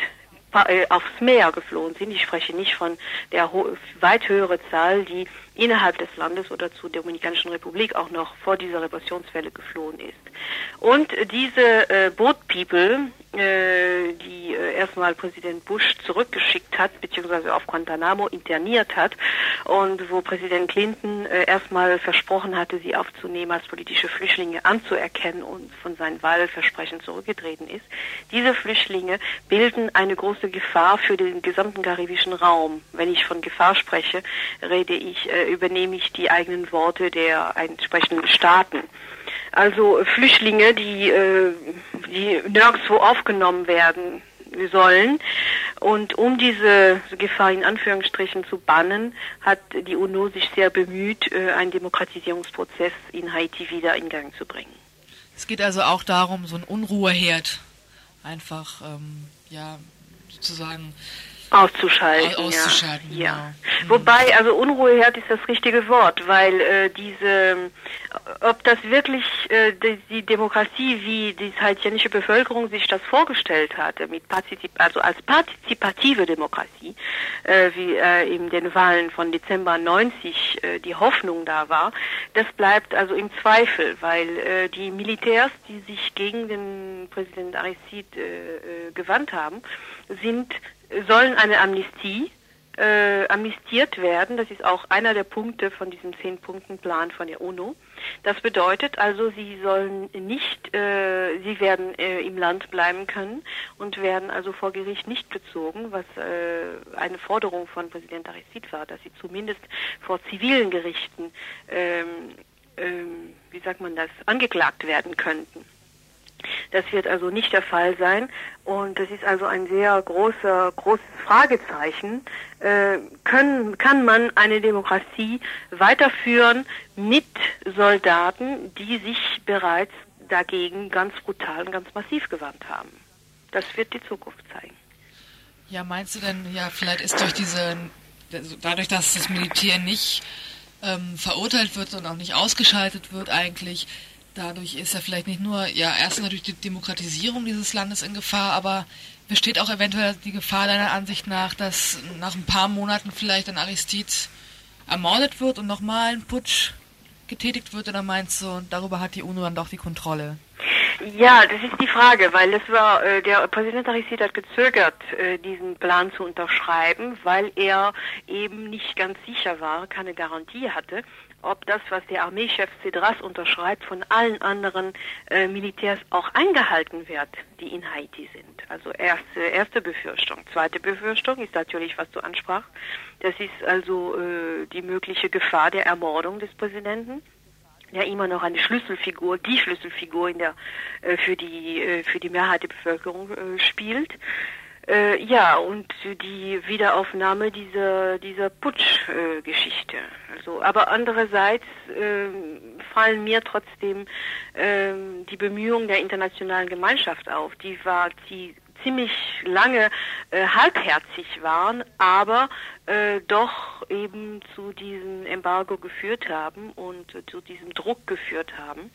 aufs Meer geflohen sind. Ich spreche nicht von der weit höhere Zahl, die innerhalb des Landes oder zur Dominikanischen Republik auch noch vor dieser Repressionswelle geflohen ist. Und diese äh, Boat People, äh, die äh, erstmal Präsident Bush zurückgeschickt hat, beziehungsweise auf Guantanamo interniert hat und wo Präsident Clinton äh, erstmal versprochen hatte, sie aufzunehmen als politische Flüchtlinge anzuerkennen und von seinen Wahlversprechen zurückgetreten ist. Diese Flüchtlinge bilden eine große Gefahr für den gesamten karibischen Raum. Wenn ich von Gefahr spreche, rede ich, äh, übernehme ich die eigenen Worte der entsprechenden Staaten. Also Flüchtlinge, die, äh, die nirgendwo aufgenommen werden sollen. Und um diese Gefahr in Anführungsstrichen zu bannen, hat die UNO sich sehr bemüht, äh, einen Demokratisierungsprozess in Haiti wieder in Gang zu bringen. Es geht also auch darum, so ein Unruheherd einfach, ähm, ja, sozusagen Auszuschalten, auszuschalten ja. ja. Mhm. Wobei, also Unruheherd ist das richtige Wort, weil äh, diese, ob das wirklich äh, die, die, Demokratie, wie die haitianische Bevölkerung sich das vorgestellt hatte, mit Partizip also als partizipative Demokratie, äh, wie äh, in den Wahlen von Dezember 90 äh, die Hoffnung da war, das bleibt also im Zweifel, weil äh, die Militärs, die sich gegen den Präsident Aristide äh, äh, gewandt haben, sind sollen eine Amnestie äh, amnestiert werden. Das ist auch einer der Punkte von diesem Zehn-Punkten-Plan von der UNO. Das bedeutet also, sie sollen nicht, äh, sie werden äh, im Land bleiben können und werden also vor Gericht nicht gezogen, was äh, eine Forderung von Präsident Aristide war, dass sie zumindest vor zivilen Gerichten, ähm, ähm, wie sagt man das, angeklagt werden könnten. Das wird also nicht der Fall sein und das ist also ein sehr großer, großes Fragezeichen. Äh, können, kann man eine Demokratie weiterführen mit Soldaten, die sich bereits dagegen ganz brutal und ganz massiv gewandt haben? Das wird die Zukunft zeigen. Ja, meinst du denn, ja, vielleicht ist durch diese, dadurch, dass das Militär nicht ähm, verurteilt wird und auch nicht ausgeschaltet wird eigentlich, dadurch ist ja vielleicht nicht nur, ja, erstens natürlich die Demokratisierung dieses Landes in Gefahr, aber besteht auch eventuell die Gefahr deiner Ansicht nach, dass nach ein paar Monaten vielleicht ein Aristide ermordet wird und nochmal ein Putsch getätigt wird, oder meinst du, darüber hat die UNO dann doch die Kontrolle? Ja, das ist die Frage, weil das war, äh, der Präsident Aristide hat gezögert, äh, diesen Plan zu unterschreiben, weil er eben nicht ganz sicher war, keine Garantie hatte, ob das, was der Armeechef Cedras unterschreibt, von allen anderen äh, Militärs auch eingehalten wird, die in Haiti sind. Also erste, erste Befürchtung. Zweite Befürchtung ist natürlich, was du ansprachst. Das ist also äh, die mögliche Gefahr der Ermordung des Präsidenten ja immer noch eine Schlüsselfigur, die Schlüsselfigur in der äh, für die äh, für die Mehrheit der Bevölkerung äh, spielt. Äh, ja, und die Wiederaufnahme dieser, dieser Putsch-Geschichte. Äh, also, aber andererseits äh, fallen mir trotzdem äh, die Bemühungen der internationalen Gemeinschaft auf. Die war, die ziemlich lange äh, halbherzig waren, aber äh, doch eben zu diesem Embargo geführt haben und äh, zu diesem Druck geführt haben.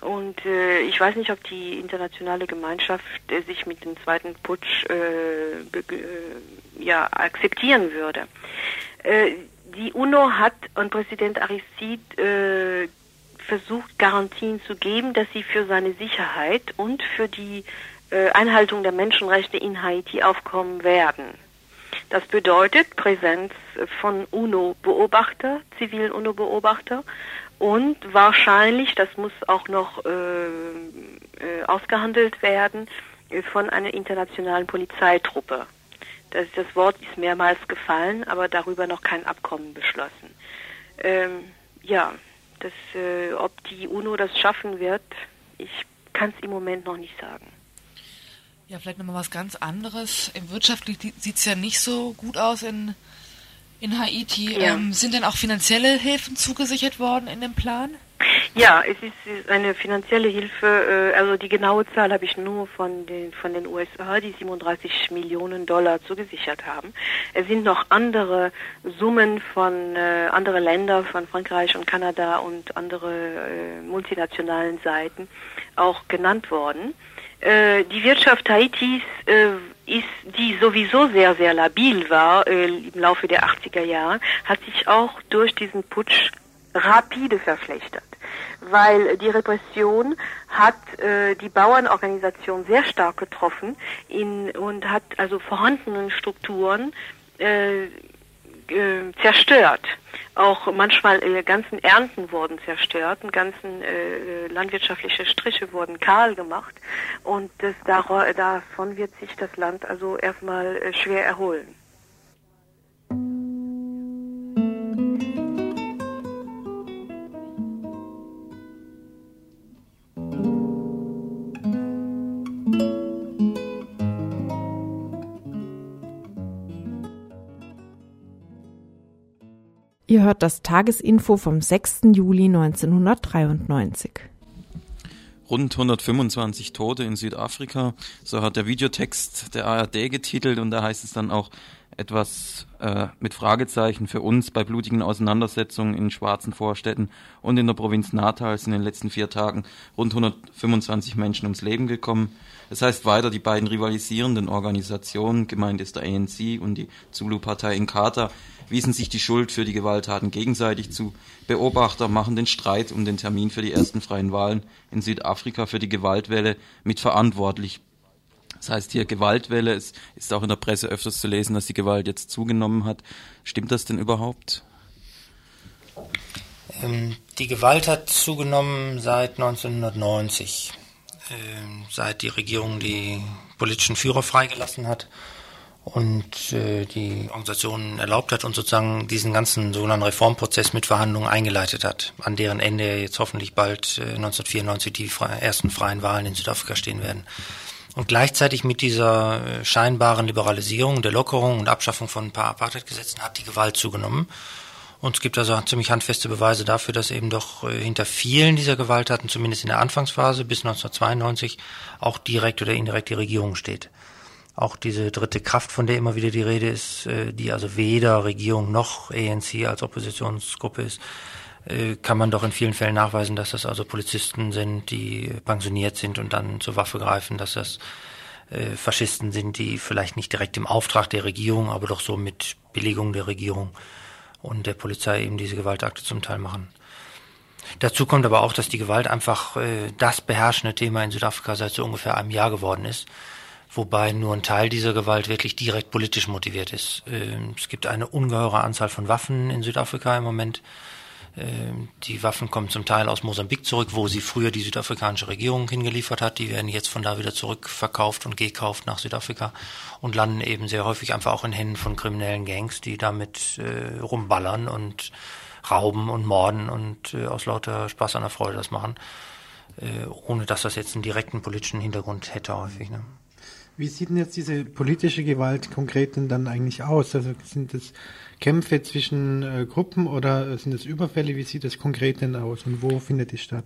Und äh, ich weiß nicht, ob die internationale Gemeinschaft äh, sich mit dem zweiten Putsch äh, äh, ja, akzeptieren würde. Äh, die UNO hat an Präsident Aristide äh, versucht, Garantien zu geben, dass sie für seine Sicherheit und für die Einhaltung der Menschenrechte in Haiti aufkommen werden. Das bedeutet Präsenz von UNO-Beobachter, zivilen UNO-Beobachter und wahrscheinlich, das muss auch noch äh, äh, ausgehandelt werden, äh, von einer internationalen Polizeitruppe. Das, das Wort ist mehrmals gefallen, aber darüber noch kein Abkommen beschlossen. Ähm, ja, das, äh, ob die UNO das schaffen wird, ich kann es im Moment noch nicht sagen. Ja, vielleicht nochmal was ganz anderes. Wirtschaftlich sieht es ja nicht so gut aus in in Haiti. Ja. Ähm, sind denn auch finanzielle Hilfen zugesichert worden in dem Plan? Ja, es ist eine finanzielle Hilfe, äh, also die genaue Zahl habe ich nur von den, von den USA, die 37 Millionen Dollar zugesichert haben. Es sind noch andere Summen von äh, andere Länder, von Frankreich und Kanada und andere äh, multinationalen Seiten auch genannt worden. Äh, die Wirtschaft Haitis äh, ist, die sowieso sehr, sehr labil war äh, im Laufe der 80er Jahre, hat sich auch durch diesen Putsch rapide verschlechtert, weil die Repression hat äh, die Bauernorganisation sehr stark getroffen in, und hat also vorhandenen Strukturen äh, äh, zerstört. Auch manchmal äh, ganzen Ernten wurden zerstört, ganzen äh, landwirtschaftliche Striche wurden kahl gemacht und das, davon wird sich das Land also erstmal äh, schwer erholen. Ihr hört das Tagesinfo vom 6. Juli 1993. Rund 125 Tote in Südafrika, so hat der Videotext der ARD getitelt und da heißt es dann auch etwas äh, mit Fragezeichen für uns bei blutigen Auseinandersetzungen in schwarzen Vorstädten und in der Provinz Natal sind in den letzten vier Tagen rund 125 Menschen ums Leben gekommen. Das heißt weiter, die beiden rivalisierenden Organisationen, gemeint ist der ANC und die Zulu-Partei in Inkatha, wiesen sich die Schuld für die Gewalttaten gegenseitig zu. Beobachter machen den Streit um den Termin für die ersten freien Wahlen in Südafrika für die Gewaltwelle mit verantwortlich. Das heißt hier Gewaltwelle, es ist auch in der Presse öfters zu lesen, dass die Gewalt jetzt zugenommen hat. Stimmt das denn überhaupt? Ähm, die Gewalt hat zugenommen seit 1990, ähm, seit die Regierung die politischen Führer freigelassen hat und äh, die Organisation erlaubt hat und sozusagen diesen ganzen sogenannten Reformprozess mit Verhandlungen eingeleitet hat, an deren Ende jetzt hoffentlich bald äh, 1994 die frei, ersten freien Wahlen in Südafrika stehen werden. Und gleichzeitig mit dieser äh, scheinbaren Liberalisierung, der Lockerung und Abschaffung von ein paar Apartheidgesetzen hat die Gewalt zugenommen. Und es gibt also ziemlich handfeste Beweise dafür, dass eben doch äh, hinter vielen dieser Gewalttaten, zumindest in der Anfangsphase bis 1992, auch direkt oder indirekt die Regierung steht auch diese dritte Kraft, von der immer wieder die Rede ist, äh, die also weder Regierung noch ANC als Oppositionsgruppe ist, kann man doch in vielen Fällen nachweisen, dass das also Polizisten sind, die pensioniert sind und dann zur Waffe greifen, dass das äh, Faschisten sind, die vielleicht nicht direkt im Auftrag der Regierung, aber doch so mit Billigung der Regierung und der Polizei eben diese Gewaltakte zum Teil machen. Dazu kommt aber auch, dass die Gewalt einfach äh, das beherrschende Thema in Südafrika seit so ungefähr einem Jahr geworden ist wobei nur ein Teil dieser Gewalt wirklich direkt politisch motiviert ist. Ähm, es gibt eine ungeheure Anzahl von Waffen in Südafrika im Moment. Ähm, die Waffen kommen zum Teil aus Mosambik zurück, wo sie früher die südafrikanische Regierung hingeliefert hat. Die werden jetzt von da wieder zurückverkauft und gekauft nach Südafrika und landen eben sehr häufig einfach auch in Händen von kriminellen Gangs, die damit äh, rumballern und rauben und morden und äh, aus lauter Spaß an der Freude das machen, äh, ohne dass das jetzt einen direkten politischen Hintergrund hätte häufig. Ne? Wie sieht denn jetzt diese politische Gewalt konkret denn dann eigentlich aus? Also sind das Kämpfe zwischen äh, Gruppen oder sind das Überfälle? Wie sieht das konkret denn aus und wo findet die statt?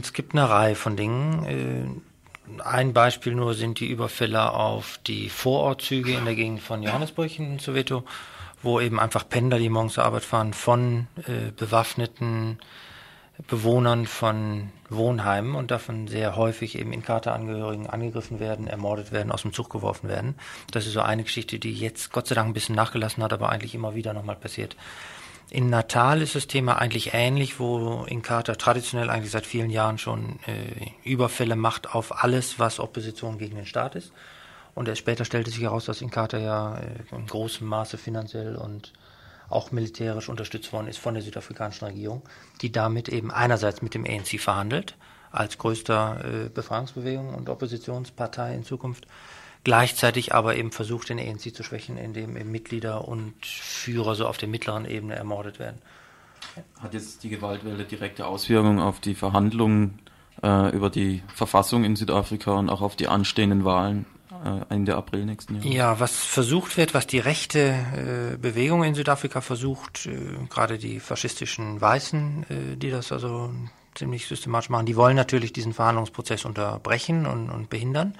Es gibt eine Reihe von Dingen. Äh, ein Beispiel nur sind die Überfälle auf die Vorortzüge in der Gegend von Johannesburg in Soweto, wo eben einfach Pendler, die morgens zur Arbeit fahren, von äh, bewaffneten Bewohnern von Wohnheimen und davon sehr häufig eben in Katerangehörigen angegriffen werden, ermordet werden, aus dem Zug geworfen werden. Das ist so eine Geschichte, die jetzt Gott sei Dank ein bisschen nachgelassen hat, aber eigentlich immer wieder nochmal passiert. In Natal ist das Thema eigentlich ähnlich, wo Inkatha traditionell eigentlich seit vielen Jahren schon äh, Überfälle macht auf alles, was Opposition gegen den Staat ist. Und erst später stellte sich heraus, dass Inkatha ja äh, in großem Maße finanziell und auch militärisch unterstützt worden ist von der südafrikanischen Regierung, die damit eben einerseits mit dem ANC verhandelt, als größter äh, Befreiungsbewegung und Oppositionspartei in Zukunft, gleichzeitig aber eben versucht, den ANC zu schwächen, indem eben Mitglieder und Führer so auf der mittleren Ebene ermordet werden. Hat jetzt die Gewaltwelle direkte Auswirkungen auf die Verhandlungen äh, über die Verfassung in Südafrika und auch auf die anstehenden Wahlen? Äh, Ende April nächsten Jahres. Ja, was versucht wird, was die rechte äh, Bewegung in Südafrika versucht, äh, gerade die faschistischen Weißen, äh, die das also ziemlich systematisch machen, die wollen natürlich diesen Verhandlungsprozess unterbrechen und, und behindern.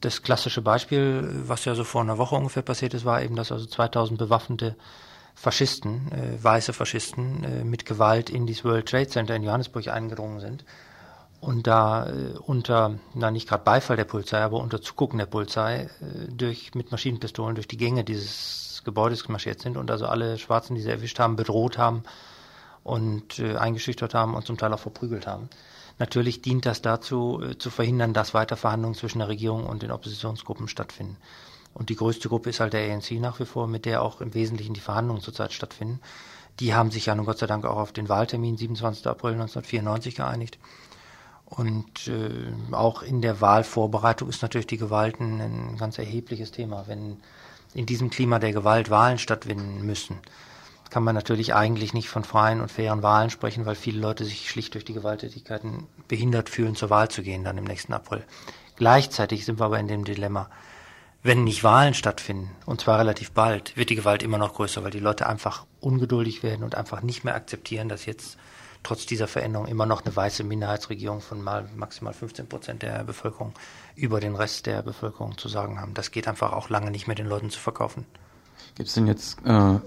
Das klassische Beispiel, was ja so vor einer Woche ungefähr passiert ist, war eben, dass also 2000 bewaffnete Faschisten, äh, weiße Faschisten, äh, mit Gewalt in dieses World Trade Center in Johannesburg eingedrungen sind und da äh, unter, na nicht gerade Beifall der Polizei, aber unter Zugucken der Polizei äh, durch mit Maschinenpistolen durch die Gänge dieses Gebäudes marschiert sind und also alle Schwarzen, die sie erwischt haben, bedroht haben und äh, eingeschüchtert haben und zum Teil auch verprügelt haben. Natürlich dient das dazu, äh, zu verhindern, dass weiter Verhandlungen zwischen der Regierung und den Oppositionsgruppen stattfinden. Und die größte Gruppe ist halt der ANC nach wie vor, mit der auch im Wesentlichen die Verhandlungen zurzeit stattfinden. Die haben sich ja nun Gott sei Dank auch auf den Wahltermin 27. April 1994 geeinigt. Und äh, auch in der Wahlvorbereitung ist natürlich die Gewalt ein, ein ganz erhebliches Thema. Wenn in diesem Klima der Gewalt Wahlen stattfinden müssen, kann man natürlich eigentlich nicht von freien und fairen Wahlen sprechen, weil viele Leute sich schlicht durch die Gewalttätigkeiten behindert fühlen, zur Wahl zu gehen dann im nächsten April. Gleichzeitig sind wir aber in dem Dilemma, wenn nicht Wahlen stattfinden, und zwar relativ bald, wird die Gewalt immer noch größer, weil die Leute einfach ungeduldig werden und einfach nicht mehr akzeptieren, dass jetzt trotz dieser Veränderung immer noch eine weiße Minderheitsregierung von mal maximal 15 Prozent der Bevölkerung über den Rest der Bevölkerung zu sagen haben. Das geht einfach auch lange nicht mehr den Leuten zu verkaufen. Gibt es denn jetzt äh,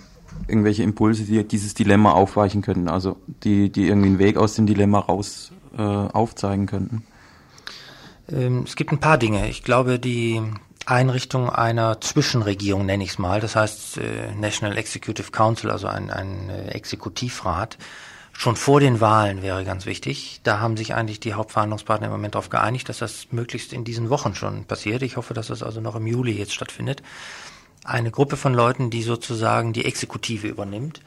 irgendwelche Impulse, die dieses Dilemma aufweichen könnten, also die, die irgendwie einen Weg aus dem Dilemma raus äh, aufzeigen könnten? Ähm, es gibt ein paar Dinge. Ich glaube, die Einrichtung einer Zwischenregierung, nenne ich es mal, das heißt äh, National Executive Council, also ein, ein äh, Exekutivrat, schon vor den Wahlen wäre ganz wichtig. Da haben sich eigentlich die Hauptverhandlungspartner im Moment darauf geeinigt, dass das möglichst in diesen Wochen schon passiert. Ich hoffe, dass das also noch im Juli jetzt stattfindet. Eine Gruppe von Leuten, die sozusagen die Exekutive übernimmt,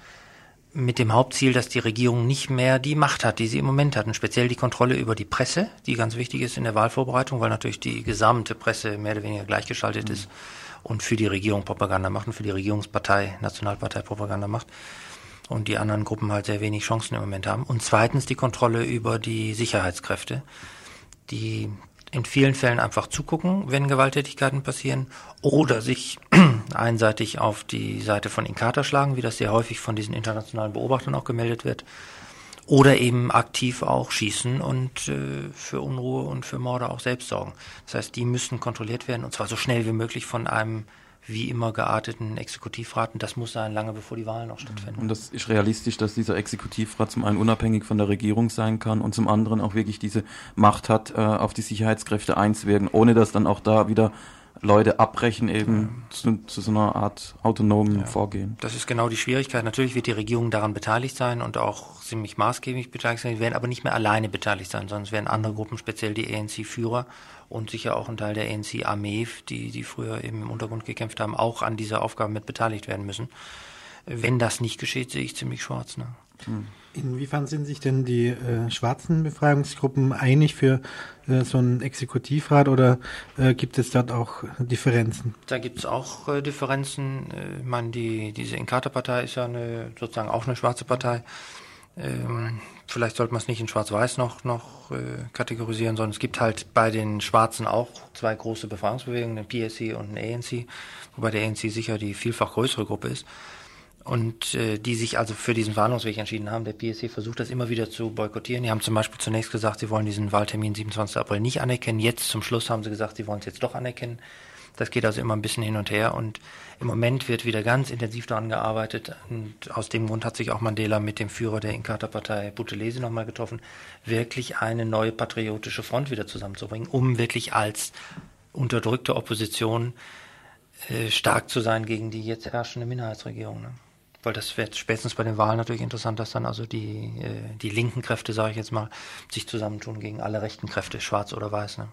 mit dem Hauptziel, dass die Regierung nicht mehr die Macht hat, die sie im Moment hat, und speziell die Kontrolle über die Presse, die ganz wichtig ist in der Wahlvorbereitung, weil natürlich die gesamte Presse mehr oder weniger gleichgeschaltet mhm. ist und für die Regierung Propaganda macht und für die Regierungspartei, Nationalpartei Propaganda macht und die anderen Gruppen halt sehr wenig Chancen im Moment haben. Und zweitens die Kontrolle über die Sicherheitskräfte, die in vielen Fällen einfach zugucken, wenn Gewalttätigkeiten passieren oder sich einseitig auf die Seite von Inkata schlagen, wie das sehr häufig von diesen internationalen Beobachtern auch gemeldet wird, oder eben aktiv auch schießen und äh, für Unruhe und für Morde auch selbst sorgen. Das heißt, die müssen kontrolliert werden und zwar so schnell wie möglich von einem wie immer gearteten Exekutivrat. Und das muss sein, lange bevor die Wahlen noch stattfinden. Und das ist realistisch, dass dieser Exekutivrat zum einen unabhängig von der Regierung sein kann und zum anderen auch wirklich diese Macht hat, äh, auf die Sicherheitskräfte einzuwirken, ohne dass dann auch da wieder Leute abbrechen eben ja. zu, zu, so einer Art autonomen ja. Vorgehen. Das ist genau die Schwierigkeit. Natürlich wird die Regierung daran beteiligt sein und auch ziemlich maßgeblich beteiligt sein. Sie werden aber nicht mehr alleine beteiligt sein, sondern es werden andere Gruppen, speziell die ANC-Führer und sicher auch ein Teil der ANC-Armee, die, die früher eben im Untergrund gekämpft haben, auch an dieser Aufgabe mit beteiligt werden müssen. Wenn das nicht geschieht, sehe ich ziemlich schwarz. Ne? Hm. Inwiefern sind sich denn die äh, schwarzen Befreiungsgruppen einig für äh, so einen Exekutivrat oder äh, gibt es dort auch Differenzen? Da gibt es auch äh, Differenzen. Äh, ich meine, die, diese Inkata-Partei ist ja eine, sozusagen auch eine schwarze Partei. Ähm, vielleicht sollte man es nicht in Schwarz-Weiß noch, noch äh, kategorisieren, sondern es gibt halt bei den Schwarzen auch zwei große Befreiungsbewegungen, den PSC und den ANC, wobei der ANC sicher die vielfach größere Gruppe ist und äh, die sich also für diesen Verhandlungsweg entschieden haben. Der PSC versucht das immer wieder zu boykottieren. Die haben zum Beispiel zunächst gesagt, sie wollen diesen Wahltermin 27. April nicht anerkennen. Jetzt zum Schluss haben sie gesagt, sie wollen es jetzt doch anerkennen. Das geht also immer ein bisschen hin und her und im Moment wird wieder ganz intensiv daran gearbeitet und aus dem Grund hat sich auch Mandela mit dem Führer der Inkatha-Partei Buthelezi nochmal getroffen, wirklich eine neue patriotische Front wieder zusammenzubringen, um wirklich als unterdrückte Opposition äh, stark zu sein gegen die jetzt herrschende Minderheitsregierung. Ne? Weil das wird spätestens bei den Wahlen natürlich interessant, dass dann also die, äh, die linken Kräfte, sage ich jetzt mal, sich zusammentun gegen alle rechten Kräfte, schwarz oder weiß. Ne?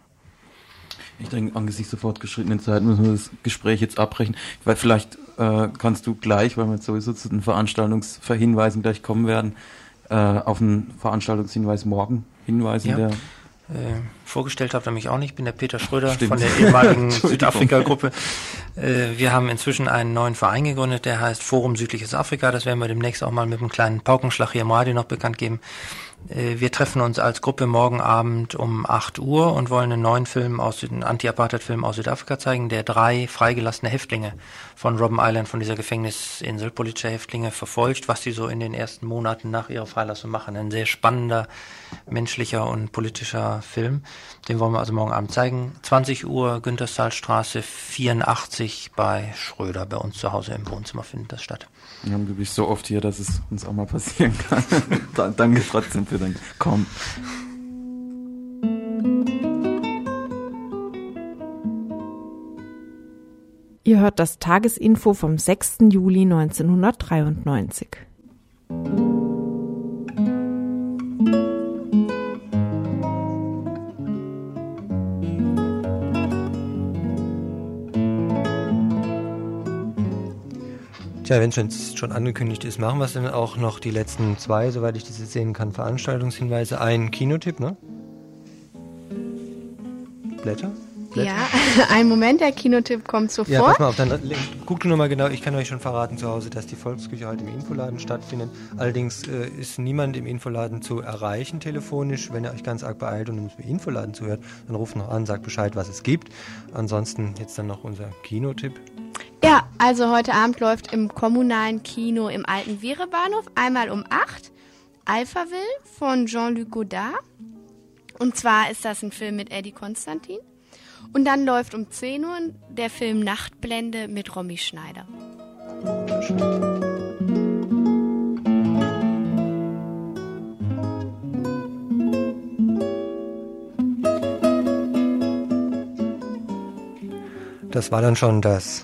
Ich denke, angesichts der fortgeschrittenen Zeit müssen wir das Gespräch jetzt abbrechen. Weil vielleicht äh, kannst du gleich, weil wir jetzt sowieso zu den Veranstaltungsverhinweisen gleich kommen werden, äh, auf einen Veranstaltungshinweis morgen hinweisen, ja. der äh, vorgestellt habe, nämlich auch nicht. Ich bin der Peter Schröder Stimmt. von der ehemaligen Südafrika-Gruppe. Äh, wir haben inzwischen einen neuen Verein gegründet, der heißt Forum Südliches Afrika. Das werden wir demnächst auch mal mit einem kleinen Paukenschlag hier im Radio noch bekannt geben. Äh, wir treffen uns als Gruppe morgen Abend um 8 Uhr und wollen einen neuen Film aus einen Anti-Apartheid-Film aus Südafrika zeigen, der drei freigelassene Häftlinge von Robben Island, von dieser Gefängnisinsel, politische Häftlinge verfolgt, was sie so in den ersten Monaten nach ihrer Freilassung machen. Ein sehr spannender, menschlicher und politischer Film. Den wollen wir also morgen Abend zeigen. 20 Uhr, Günterstalstraße 84 bei Schröder, bei uns zu Hause im Wohnzimmer findet das statt. Ja, du bist so oft hier, dass es uns auch mal passieren kann. Danke trotzdem für dein Kommen. Ihr hört das Tagesinfo vom 6. Juli 1993. Tja, wenn es schon angekündigt ist, machen wir es dann auch noch die letzten zwei, soweit ich das jetzt sehen kann, Veranstaltungshinweise. Ein Kinotipp, ne? Blätter? Blätter? Ja, ein Moment, der Kinotipp kommt sofort. Ja, pass mal auf, dann guck du nochmal genau. Ich kann euch schon verraten zu Hause, dass die Volksküche heute im Infoladen stattfindet. Allerdings äh, ist niemand im Infoladen zu erreichen telefonisch. Wenn ihr euch ganz arg beeilt und im Infoladen zuhört, dann ruft noch an, sagt Bescheid, was es gibt. Ansonsten jetzt dann noch unser Kinotipp. Ja, also heute Abend läuft im kommunalen Kino im alten Vierebahnhof einmal um 8 Alphaville von Jean-Luc Godard. Und zwar ist das ein Film mit Eddie Konstantin. Und dann läuft um 10 Uhr der Film Nachtblende mit Romy Schneider. Das war dann schon das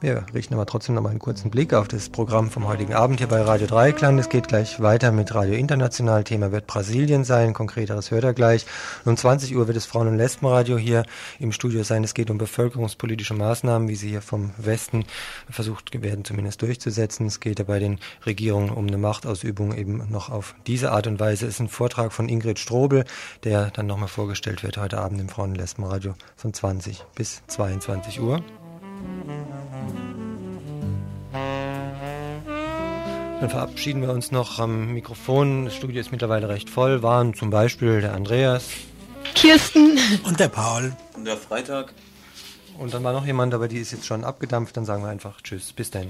Wir richten aber trotzdem noch mal einen kurzen Blick auf das Programm vom heutigen Abend hier bei Radio Dreieckland. Es geht gleich weiter mit Radio International. Thema wird Brasilien sein. Konkreteres hört er gleich. Um 20 Uhr wird es Frauen- und Lesbenradio hier im Studio sein. Es geht um bevölkerungspolitische Maßnahmen, wie sie hier vom Westen versucht werden, zumindest durchzusetzen. Es geht bei den Regierungen um eine Machtausübung eben noch auf diese Art und Weise. Es ist ein Vortrag von Ingrid Strobel, der dann nochmal vorgestellt wird heute Abend im Frauen- und Lesbenradio von 20 bis 22 Uhr. Dann verabschieden wir uns noch am Mikrofon. Das Studio ist mittlerweile recht voll. Waren zum Beispiel der Andreas. Kirsten. Und der Paul. Und der Freitag. Und dann war noch jemand, aber die ist jetzt schon abgedampft. Dann sagen wir einfach Tschüss. Bis dann.